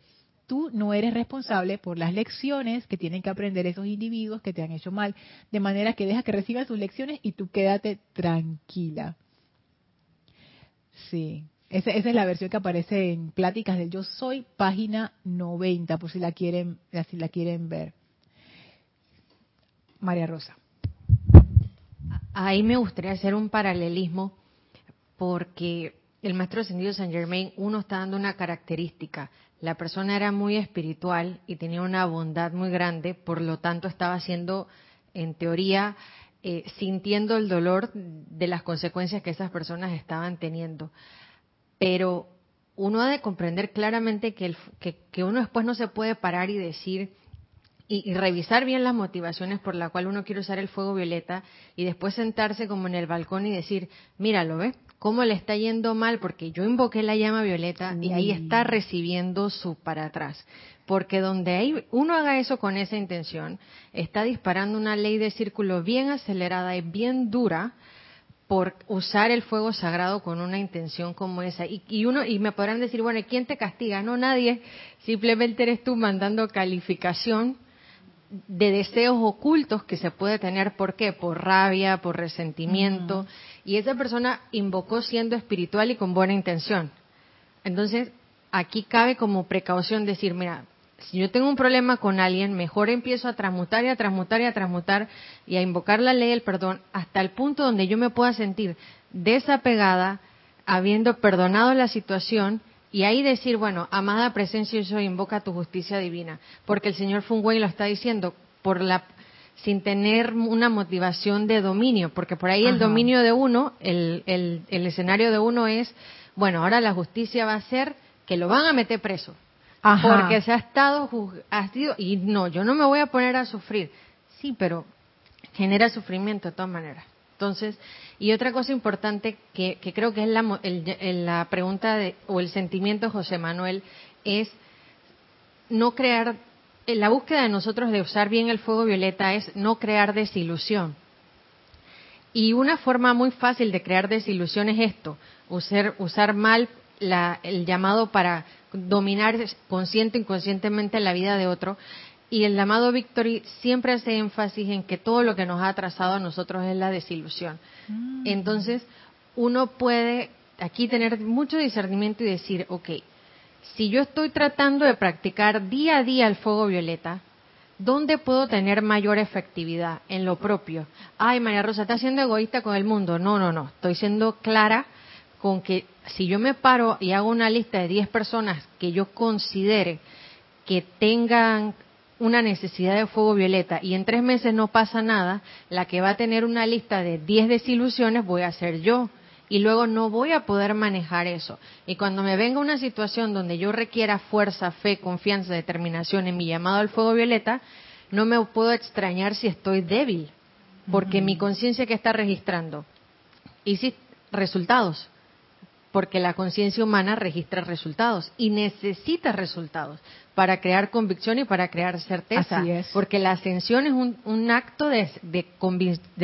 Speaker 1: Tú no eres responsable por las lecciones que tienen que aprender esos individuos que te han hecho mal, de manera que deja que reciban sus lecciones y tú quédate tranquila. Sí, esa, esa, es la versión que aparece en Pláticas del Yo Soy, página 90, por si la quieren, si la quieren ver. María Rosa.
Speaker 3: Ahí me gustaría hacer un paralelismo porque el maestro ascendido San Germain, uno está dando una característica. La persona era muy espiritual y tenía una bondad muy grande, por lo tanto estaba siendo en teoría, eh, sintiendo el dolor de las consecuencias que esas personas estaban teniendo. Pero uno ha de comprender claramente que, el, que uno después no se puede parar y decir, y, revisar bien las motivaciones por las cuales uno quiere usar el fuego violeta y después sentarse como en el balcón y decir, míralo, ¿ves? ¿Cómo le está yendo mal? Porque yo invoqué la llama violeta y ahí está recibiendo su para atrás. Porque donde hay, uno haga eso con esa intención, está disparando una ley de círculo bien acelerada y bien dura por usar el fuego sagrado con una intención como esa. Y, y, uno y me podrán decir, bueno, ¿quién te castiga? No, nadie. Simplemente eres tú mandando calificación de deseos ocultos que se puede tener. ¿Por qué? Por rabia, por resentimiento. Y esa persona invocó siendo espiritual y con buena intención. Entonces, aquí cabe como precaución decir, mira, si yo tengo un problema con alguien, mejor empiezo a transmutar y a transmutar y a transmutar y a invocar la ley del perdón hasta el punto donde yo me pueda sentir desapegada, habiendo perdonado la situación y ahí decir, bueno, amada presencia, yo invoca tu justicia divina, porque el Señor Fungway lo está diciendo por la sin tener una motivación de dominio, porque por ahí el dominio de uno, el, el, el, escenario de uno es, bueno, ahora la justicia va a ser que lo van a meter preso, porque se ha estado, ha sido, y no, yo no me voy a poner a sufrir, sí, pero genera sufrimiento de todas maneras. Entonces, y otra cosa importante que, creo que es la, la pregunta de, o el sentimiento José Manuel es no crear, la búsqueda de nosotros de usar bien el fuego violeta es no crear desilusión. Y una forma muy fácil de crear desilusión es esto, usar, usar mal el llamado para dominar consciente o inconscientemente la vida de otro, y el amado Victory siempre hace énfasis en que todo lo que nos ha atrasado a nosotros es la desilusión. Mm. Entonces, uno puede aquí tener mucho discernimiento y decir, ok, si yo estoy tratando de practicar día a día el fuego violeta, ¿dónde puedo tener mayor efectividad? En lo propio. Ay, María Rosa, ¿estás siendo egoísta con el mundo? No, no, no. Estoy siendo clara con que si yo me paro y hago una lista de 10 personas que yo considere que tengan una necesidad de fuego violeta y en tres meses no pasa nada, la que va a tener una lista de 10 desilusiones voy a ser yo. Y luego no voy a poder manejar eso. Y cuando me venga una situación donde yo requiera fuerza, fe, confianza, determinación en mi llamado al fuego violeta, no me puedo extrañar si estoy débil, porque mi conciencia que está registrando. Y si resultados, porque la conciencia humana registra resultados y necesita resultados para crear convicción y para crear certeza. Porque la ascensión es un, acto de, de,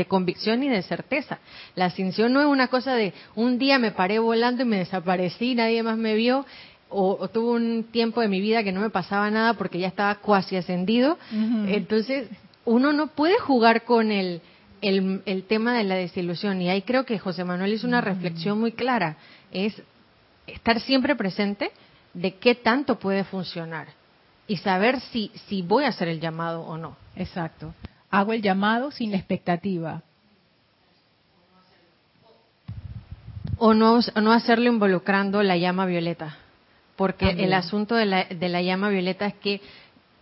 Speaker 3: convicción y de certeza. La ascensión no es una cosa de un día me paré volando y me desaparecí, nadie más me vio, o, tuve un tiempo de mi vida que no me pasaba nada porque ya estaba cuasi ascendido. Entonces, uno no puede jugar con el, el, el, tema de la desilusión. Y ahí creo que José Manuel hizo una reflexión muy clara es estar siempre presente de qué tanto puede funcionar y saber si, si voy a hacer el llamado o no.
Speaker 1: Exacto. Hago el llamado sin la expectativa.
Speaker 3: O no, no hacerlo involucrando la llama violeta. Porque el asunto de la, de la llama violeta es que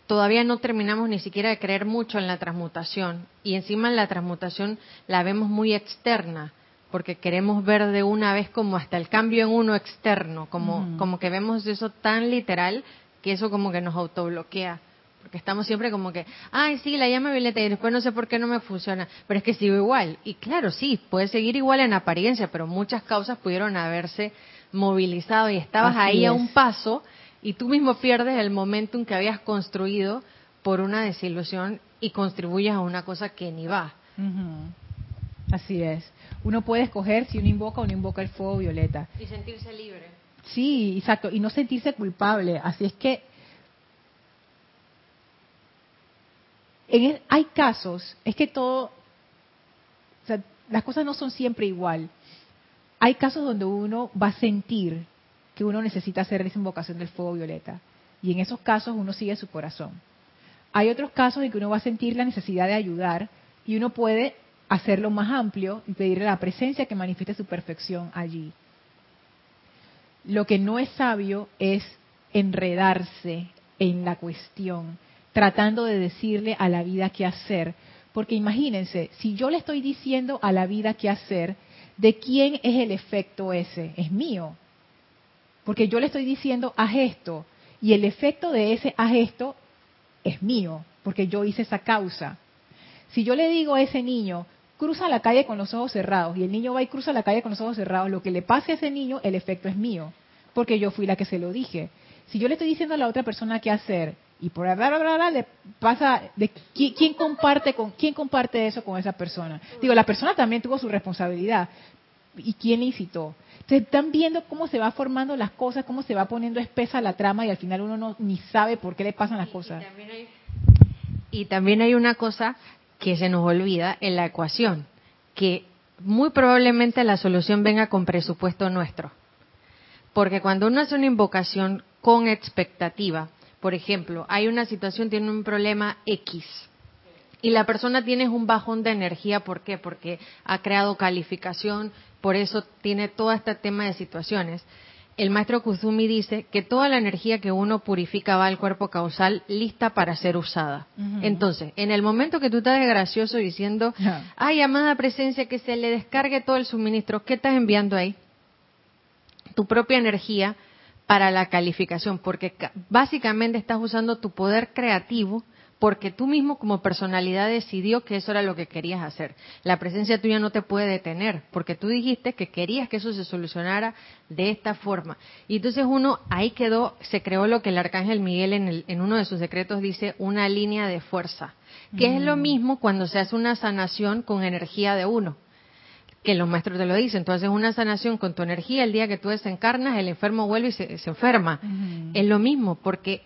Speaker 3: todavía no terminamos ni siquiera de creer mucho en la transmutación. Y encima en la transmutación la vemos muy externa porque queremos ver de una vez como hasta el cambio en uno externo, como, como que vemos eso tan literal que eso como que nos autobloquea. Porque estamos siempre como que, ay, sí, la llama violeta y después no sé por qué no me funciona, pero es que sigo igual. Y claro, sí, puede seguir igual en apariencia, pero muchas causas pudieron haberse movilizado y estabas ahí a un paso y tú mismo pierdes el momentum que habías construido por una desilusión y contribuyes a una cosa que ni va.
Speaker 1: Así es. Uno puede escoger si uno invoca o no invoca el fuego violeta.
Speaker 3: Y sentirse libre.
Speaker 1: Sí, exacto. Y no sentirse culpable. Así es que en hay casos, es que todo, o sea, las cosas no son siempre igual. Hay casos donde uno va a sentir que uno necesita hacer esa invocación del fuego violeta. Y en esos casos uno sigue su corazón. Hay otros casos en que uno va a sentir la necesidad de ayudar y uno puede hacerlo más amplio y pedirle la presencia que manifieste su perfección allí. Lo que no es sabio es enredarse en la cuestión, tratando de decirle a la vida qué hacer, Porque imagínense, si yo le estoy diciendo a la vida qué hacer, ¿de quién es el efecto ese? Es mío. Porque yo le estoy diciendo, haz esto. Y el efecto de ese haz esto es mío, porque yo hice esa causa. Si yo le digo a ese niño, cruza la calle con los ojos cerrados, y el niño va y cruza la calle con los ojos cerrados, lo que le pase a ese niño, el efecto es mío, porque yo fui la que se lo dije. Si yo le estoy diciendo a la otra persona qué hacer, y por bla, le pasa de quién, comparte con quién comparte eso con esa persona. Digo, la persona también tuvo su responsabilidad. ¿Y quién incitó? Entonces están viendo cómo se va formando las cosas, cómo se va poniendo espesa la trama y al final uno no ni sabe por qué le pasan las cosas.
Speaker 3: y también hay una cosa que se nos olvida en la ecuación, que muy probablemente la solución venga con presupuesto nuestro. Porque cuando uno hace una invocación con expectativa, por ejemplo, hay una situación, tiene un problema X, y la persona tiene un bajón de energía, ¿por qué? Porque ha creado calificación, por eso tiene todo este tema de situaciones. El maestro Kuzumi dice que toda la energía que uno purifica va al cuerpo causal lista para ser usada. Entonces, en el momento que tú estás gracioso diciendo, ay, amada presencia, que se le descargue todo el suministro, ¿qué estás enviando ahí? Tu propia energía para la calificación, porque básicamente estás usando tu poder creativo porque tú mismo como personalidad decidió que eso era lo que querías hacer. La presencia tuya no te puede detener, porque tú dijiste que querías que eso se solucionara de esta forma. Y entonces uno, ahí quedó, se creó lo que el arcángel Miguel en, en uno de sus decretos dice, una línea de fuerza, que es lo mm. mismo cuando se hace una sanación con energía de uno que los maestros te lo dicen. Entonces, una sanación con tu energía, el día que tú desencarnas, el enfermo vuelve y se, enferma. Es lo mismo, porque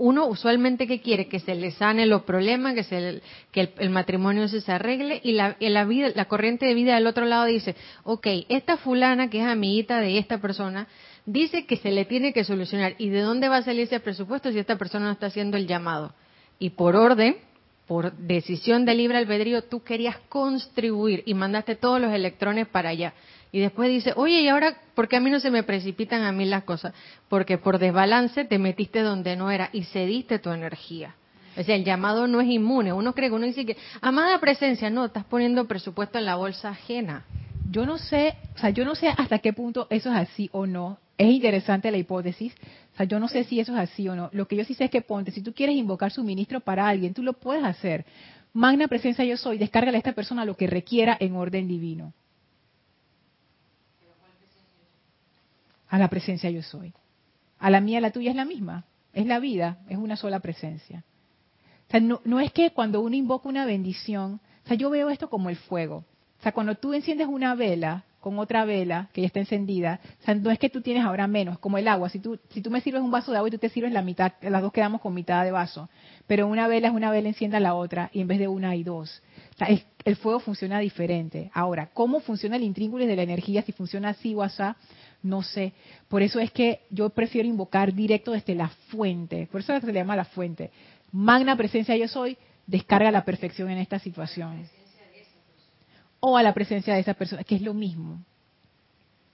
Speaker 3: uno usualmente que quiere que se le sane los problemas, que, se, que el, matrimonio se, arregle y la, la, vida, la corriente de vida del otro lado dice, ok, esta fulana que es amiguita de esta persona dice que se le tiene que solucionar y de dónde va a salir ese presupuesto si esta persona no está haciendo el llamado. Y por orden, por decisión de libre albedrío, tú querías contribuir y mandaste todos los electrones para allá. Y después dice, oye, ¿y ahora por qué a mí no se me precipitan a mí las cosas? Porque por desbalance te metiste donde no era y cediste tu energía. O sea, el llamado no es inmune. Uno cree que uno dice que, amada presencia, no, estás poniendo presupuesto en la bolsa ajena.
Speaker 1: Yo no sé, o sea, yo no sé hasta qué punto eso es así o no. Es interesante la hipótesis. O sea, yo no sé si eso es así o no. Lo que yo sí sé es que ponte, si tú quieres invocar suministro para alguien, tú lo puedes hacer. Magna presencia yo soy, descárgale a esta persona lo que requiera en orden divino. A la presencia yo soy. A la mía, la tuya es la misma. Es la vida, es una sola presencia. O sea, no, es que cuando uno invoca una bendición, o sea, yo veo esto como el fuego. O sea, cuando tú enciendes una vela con otra vela que ya está encendida, o sea, no es que tú tienes ahora menos, como el agua. Si tú, si tú me sirves un vaso de agua y tú te sirves la mitad, las dos quedamos con mitad de vaso. Pero una vela es una vela, encienda la otra, y en vez de una hay dos. O sea, el fuego funciona diferente. Ahora, ¿cómo funciona el intríngulis de la energía? Si funciona así o así, no sé. Por eso es que yo prefiero invocar directo desde la fuente. Por eso se le llama la fuente. Magna presencia yo soy, descarga la perfección en esta situación. O a la presencia de esa persona, que es lo mismo.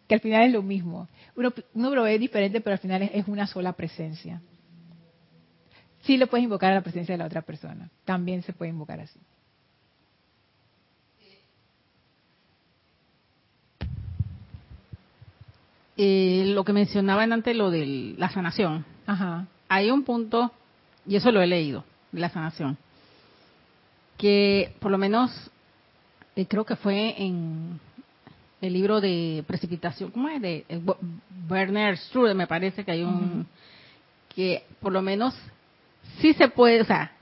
Speaker 1: Que al final es lo mismo. Uno, uno lo ve diferente, pero al final es, una sola presencia. Sí lo puedes invocar a la presencia de la otra persona. También se puede invocar así.
Speaker 4: Eh, lo que mencionaban antes, lo de la sanación.
Speaker 1: Ajá.
Speaker 4: Hay un punto, y eso lo he leído, de la sanación, que por lo menos, eh, creo que fue en el libro de precipitación, ¿cómo es? De eh, Werner Strude, me parece que hay un, que por lo menos sí se puede, o sea,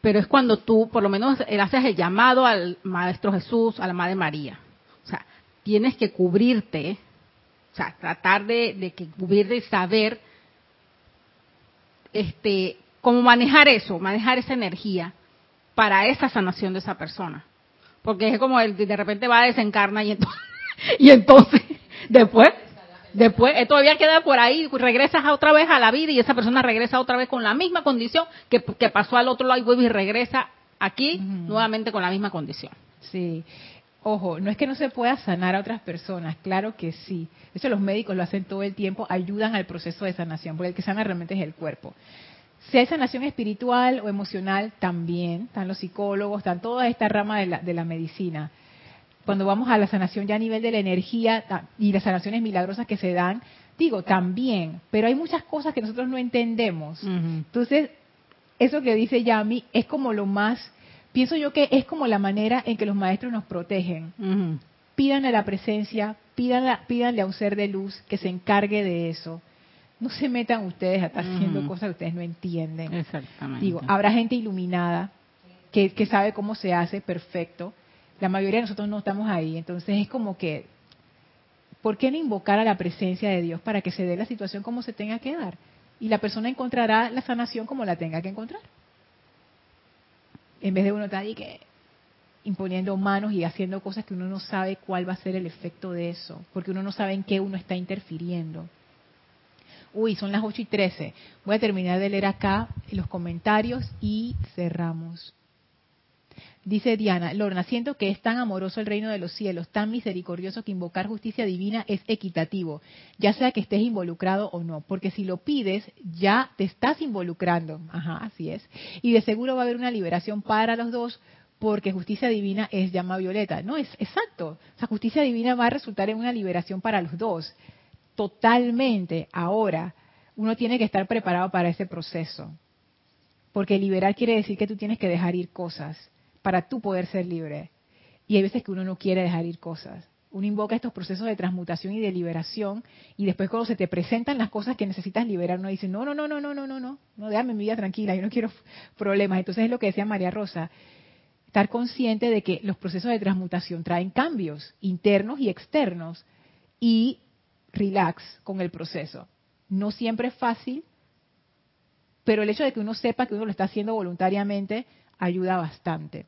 Speaker 4: pero es cuando tú, por lo menos, haces el llamado al Maestro Jesús, a la Madre María. O sea, tienes que cubrirte o sea, tratar de, de que cubrir saber este, cómo manejar eso, manejar esa energía para esa sanación de esa persona. Porque es como el, de repente va a desencarnar y entonces, y entonces después, después eh, todavía queda por ahí, regresas otra vez a la vida y esa persona regresa otra vez con la misma condición que, que pasó al otro lado y vuelve y regresa aquí nuevamente con la misma condición.
Speaker 1: Sí, Ojo, no es que no se pueda sanar a otras personas, claro que sí. Eso los médicos lo hacen todo el tiempo, ayudan al proceso de sanación, porque el que sana realmente es el cuerpo. Si hay sanación espiritual o emocional, también. Están los psicólogos, están toda esta rama de la, de la medicina. Cuando vamos a la sanación ya a nivel de la energía y las sanaciones milagrosas que se dan, digo, también. Pero hay muchas cosas que nosotros no entendemos. Entonces, eso que dice Yami es como lo más, pienso yo que es como la manera en que los maestros nos protegen.
Speaker 4: Ujú.
Speaker 1: Pídanle a la presencia, pídanle, pídanle a un ser de luz que se encargue de eso. No se metan ustedes a estar haciendo cosas que ustedes no entienden.
Speaker 4: Exactamente.
Speaker 1: Digo, habrá gente iluminada que, que sabe cómo se hace, perfecto. La mayoría de nosotros no estamos ahí. Entonces es como que, ¿por qué no invocar a la presencia de Dios para que se dé la situación como se tenga que dar? Y la persona encontrará la sanación como la tenga que encontrar. En vez de uno estar que imponiendo manos y haciendo cosas que uno no sabe cuál va a ser el efecto de eso, porque uno no sabe en qué uno está interfiriendo. Uy, son las 8 y 13. Voy a terminar de leer acá los comentarios y cerramos. Dice Diana, Lorna, siento que es tan amoroso el reino de los cielos, tan misericordioso que invocar justicia divina es equitativo, ya sea que estés involucrado o no, porque si lo pides, ya te estás involucrando. Ajá, así es. Y de seguro va a haber una liberación para los dos, porque justicia divina es llama violeta. No, es exacto. O sea, justicia divina va a resultar en una liberación para los dos. Totalmente. Ahora, uno tiene que estar preparado para ese proceso. Porque liberar quiere decir que tú tienes que dejar ir cosas para tú poder ser libre. Y hay veces que uno no quiere dejar ir cosas. Uno invoca estos procesos de transmutación y de liberación y después cuando se te presentan las cosas que necesitas liberar, uno dice, no, no, no, no, no, no, no, no, no, déjame mi vida tranquila, yo no quiero problemas. Entonces es lo que decía María Rosa, estar consciente de que los procesos de transmutación traen cambios internos y externos y relax con el proceso. No siempre es fácil, pero el hecho de que uno sepa que uno lo está haciendo voluntariamente ayuda bastante.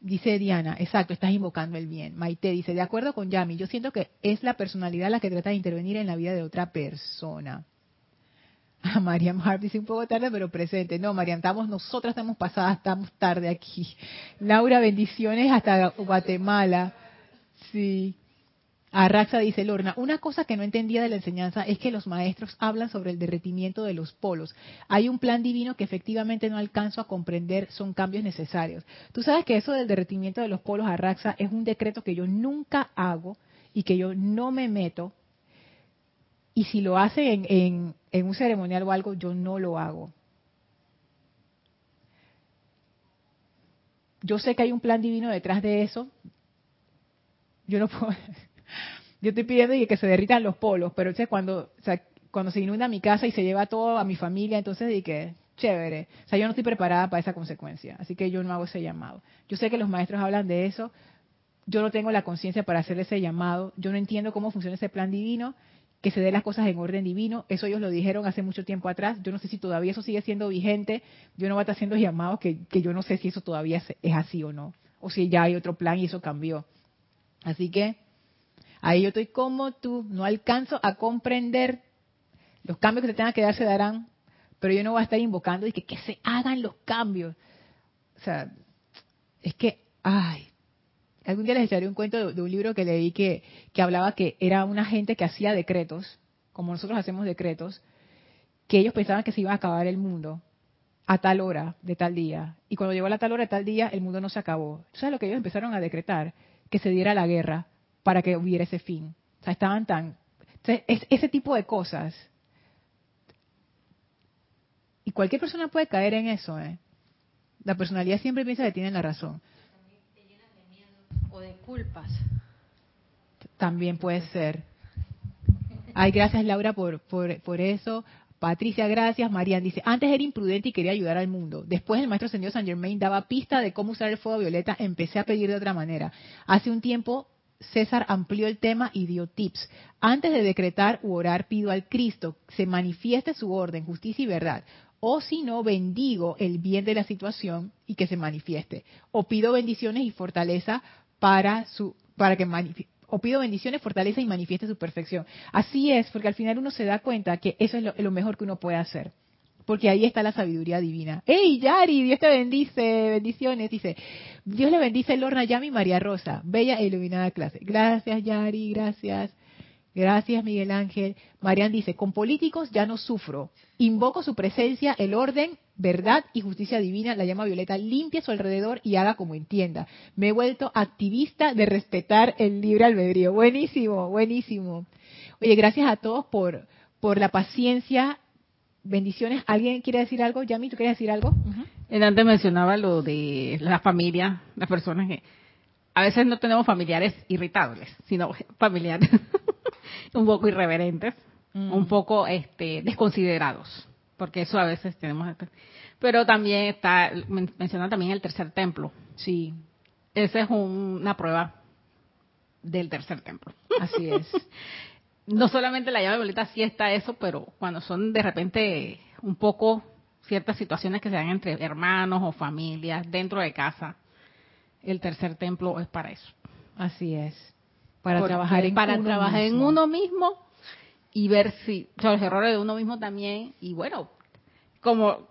Speaker 1: Dice Diana, exacto, estás invocando el bien. Maite dice, de acuerdo con Yami, yo siento que es la personalidad la que trata de intervenir en la vida de otra persona. A Mariam Harp dice un poco tarde, pero presente. No, Mariam, estamos, nosotras estamos pasadas, estamos tarde aquí. Laura, bendiciones hasta Guatemala. Sí. Arraxa dice, Lorna, una cosa que no entendía de la enseñanza es que los maestros hablan sobre el derretimiento de los polos. Hay un plan divino que efectivamente no alcanzo a comprender, son cambios necesarios. Tú sabes que eso del derretimiento de los polos, Arraxa, es un decreto que yo nunca hago y que yo no me meto. Y si lo hace en, en, en un ceremonial o algo, yo no lo hago. Yo sé que hay un plan divino detrás de eso. Yo no puedo yo estoy pidiendo que se derritan los polos, pero entonces cuando, cuando se inunda mi casa y se lleva todo a mi familia, entonces di que chévere. O sea, yo no estoy preparada para esa consecuencia, así que yo no hago ese llamado. Yo sé que los maestros hablan de eso, yo no tengo la conciencia para hacer ese llamado, yo no entiendo cómo funciona ese plan divino, que se dé las cosas en orden divino, eso ellos lo dijeron hace mucho tiempo atrás, yo no sé si todavía eso sigue siendo vigente, yo no voy a estar haciendo llamados que, que yo no sé si eso todavía es así o no, o si ya hay otro plan y eso cambió. Así que Ahí yo estoy como tú, no alcanzo a comprender. Los cambios que se tengan que dar se darán, pero yo no voy a estar invocando y que, que se hagan los cambios. O sea, es que, ay, algún día les echaré un cuento de, un libro que leí que, que hablaba que era una gente que hacía decretos, como nosotros hacemos decretos, que ellos pensaban que se iba a acabar el mundo a tal hora de tal día. Y cuando llegó la tal hora de tal día, el mundo no se acabó. ¿Sabes lo que ellos empezaron a decretar? Que se diera la guerra para que hubiera ese fin. O sea, estaban tan... Es, ese tipo de cosas. Y cualquier persona puede caer en eso, ¿eh? La personalidad siempre piensa que tiene la razón.
Speaker 3: O de culpas.
Speaker 1: También puede ser. Ay, gracias Laura por, por, por eso. Patricia, gracias. Marian dice, antes era imprudente y quería ayudar al mundo. Después el maestro ascendido San Germain daba pista de cómo usar el fuego violeta. Empecé a pedir de otra manera. Hace un tiempo César amplió el tema y dio tips. Antes de decretar u orar, pido al Cristo se manifieste su orden, justicia y verdad. O si no, bendigo el bien de la situación y que se manifieste. O pido bendiciones y fortaleza para su, para que manifieste o pido bendiciones, fortaleza y manifieste su perfección. Así es, porque al final uno se da cuenta que eso es lo, lo, mejor que uno puede hacer. Porque ahí está la sabiduría divina. ¡Ey, Yari! Dios te bendice, bendiciones. Dice, Dios le bendice Lorna Yami María Rosa. Bella e iluminada clase. Gracias, Yari, gracias. Gracias, Miguel Ángel. Marian dice, con políticos ya no sufro. Invoco su presencia, el orden, verdad y justicia divina. La llama violeta limpia su alrededor y haga como entienda. Me he vuelto activista de respetar el libre albedrío. Buenísimo, buenísimo. Oye, gracias a todos por, por la paciencia. Bendiciones. ¿Alguien quiere decir algo? Yami, ¿tú quieres decir algo?
Speaker 4: Él antes mencionaba lo de la familia, las personas que a veces no tenemos familiares irritables, sino familiares un poco irreverentes,
Speaker 1: Mm.
Speaker 4: un poco este desconsiderados, porque eso a veces tenemos. Pero también está, men- menciona también el tercer templo.
Speaker 1: Sí,
Speaker 4: Esa es un- una prueba del tercer templo.
Speaker 1: así es.
Speaker 4: No solamente la llave violeta sí está eso, pero cuando son de repente un poco ciertas situaciones que se dan entre hermanos o familias dentro de casa, el tercer templo es para eso.
Speaker 1: Así es. Para
Speaker 4: Porque
Speaker 1: trabajar en
Speaker 4: para
Speaker 1: uno
Speaker 4: trabajar en
Speaker 1: mismo.
Speaker 4: uno mismo y ver si o sea, los errores de uno mismo también y bueno como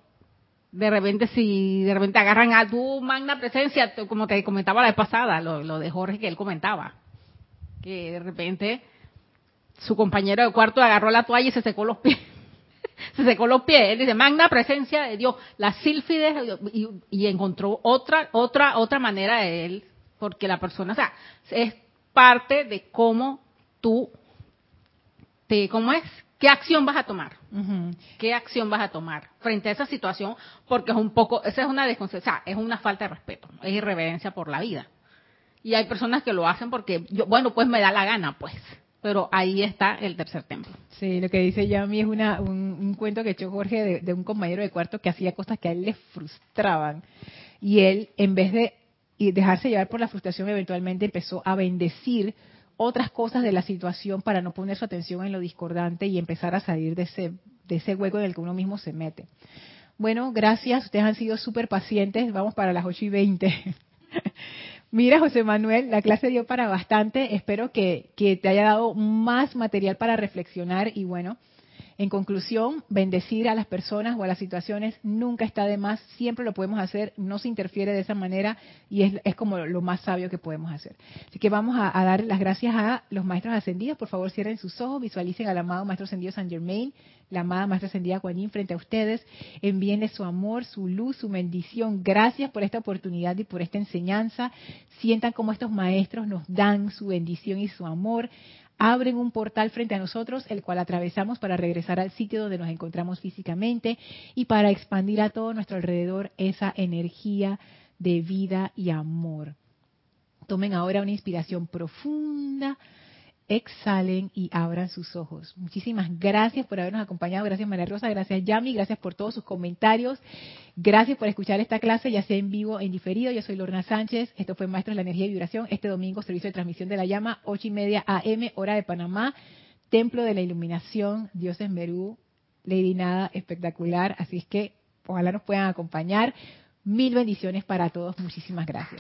Speaker 4: de repente si de repente agarran a tu magna presencia como te comentaba la vez pasada lo, lo de Jorge que él comentaba que de repente su compañero de cuarto agarró la toalla y se secó los pies. Se secó los pies. Él dice magna presencia de Dios la sílfides y, y encontró otra otra otra manera de él porque la persona o sea es parte de cómo tú te cómo es qué acción vas a tomar qué acción vas a tomar frente a esa situación porque es un poco esa es una desconsideración es una falta de respeto es irreverencia por la vida. Y hay personas que lo hacen porque yo, bueno pues me da la gana pues pero ahí está el tercer templo
Speaker 1: Sí, lo que dice Yami es una, un, cuento que echó Jorge de, un compañero de cuarto que hacía cosas que a él le frustraban. Y él, en vez de dejarse llevar por la frustración, eventualmente empezó a bendecir otras cosas de la situación para no poner su atención en lo discordante y empezar a salir de ese, de ese hueco en el que uno mismo se mete. Bueno, gracias. Ustedes han sido súper pacientes. Vamos para las 8 y 20. Mira, José Manuel, la clase dio para bastante. Espero que, que te haya dado más material para reflexionar y bueno, en conclusión, bendecir a las personas o a las situaciones nunca está de más, siempre lo podemos hacer, no se interfiere de esa manera y es, como lo más sabio que podemos hacer. Así que vamos a, dar las gracias a los maestros ascendidos, por favor cierren sus ojos, visualicen al amado maestro ascendido San Germain, la amada maestra ascendida Kuan Yin frente a ustedes, envíenle su amor, su luz, su bendición, gracias por esta oportunidad y por esta enseñanza, sientan como estos maestros nos dan su bendición y su amor, abren un portal frente a nosotros, el cual atravesamos para regresar al sitio donde nos encontramos físicamente y para expandir a todo nuestro alrededor esa energía de vida y amor. Tomen ahora una inspiración profunda, exhalen y abran sus ojos. Muchísimas gracias por habernos acompañado. Gracias María Rosa, gracias Yami, gracias por todos sus comentarios. Gracias por escuchar esta clase, ya sea en vivo o en diferido. Yo soy Lorna Sánchez. Esto fue Maestros de la Energía y Vibración. Este domingo, servicio de transmisión de la llama, ocho y media AM, hora de Panamá. Templo de la Iluminación, Dios en Merú, Lady Nada, espectacular. Así es que ojalá nos puedan acompañar. Mil bendiciones para todos. Muchísimas gracias.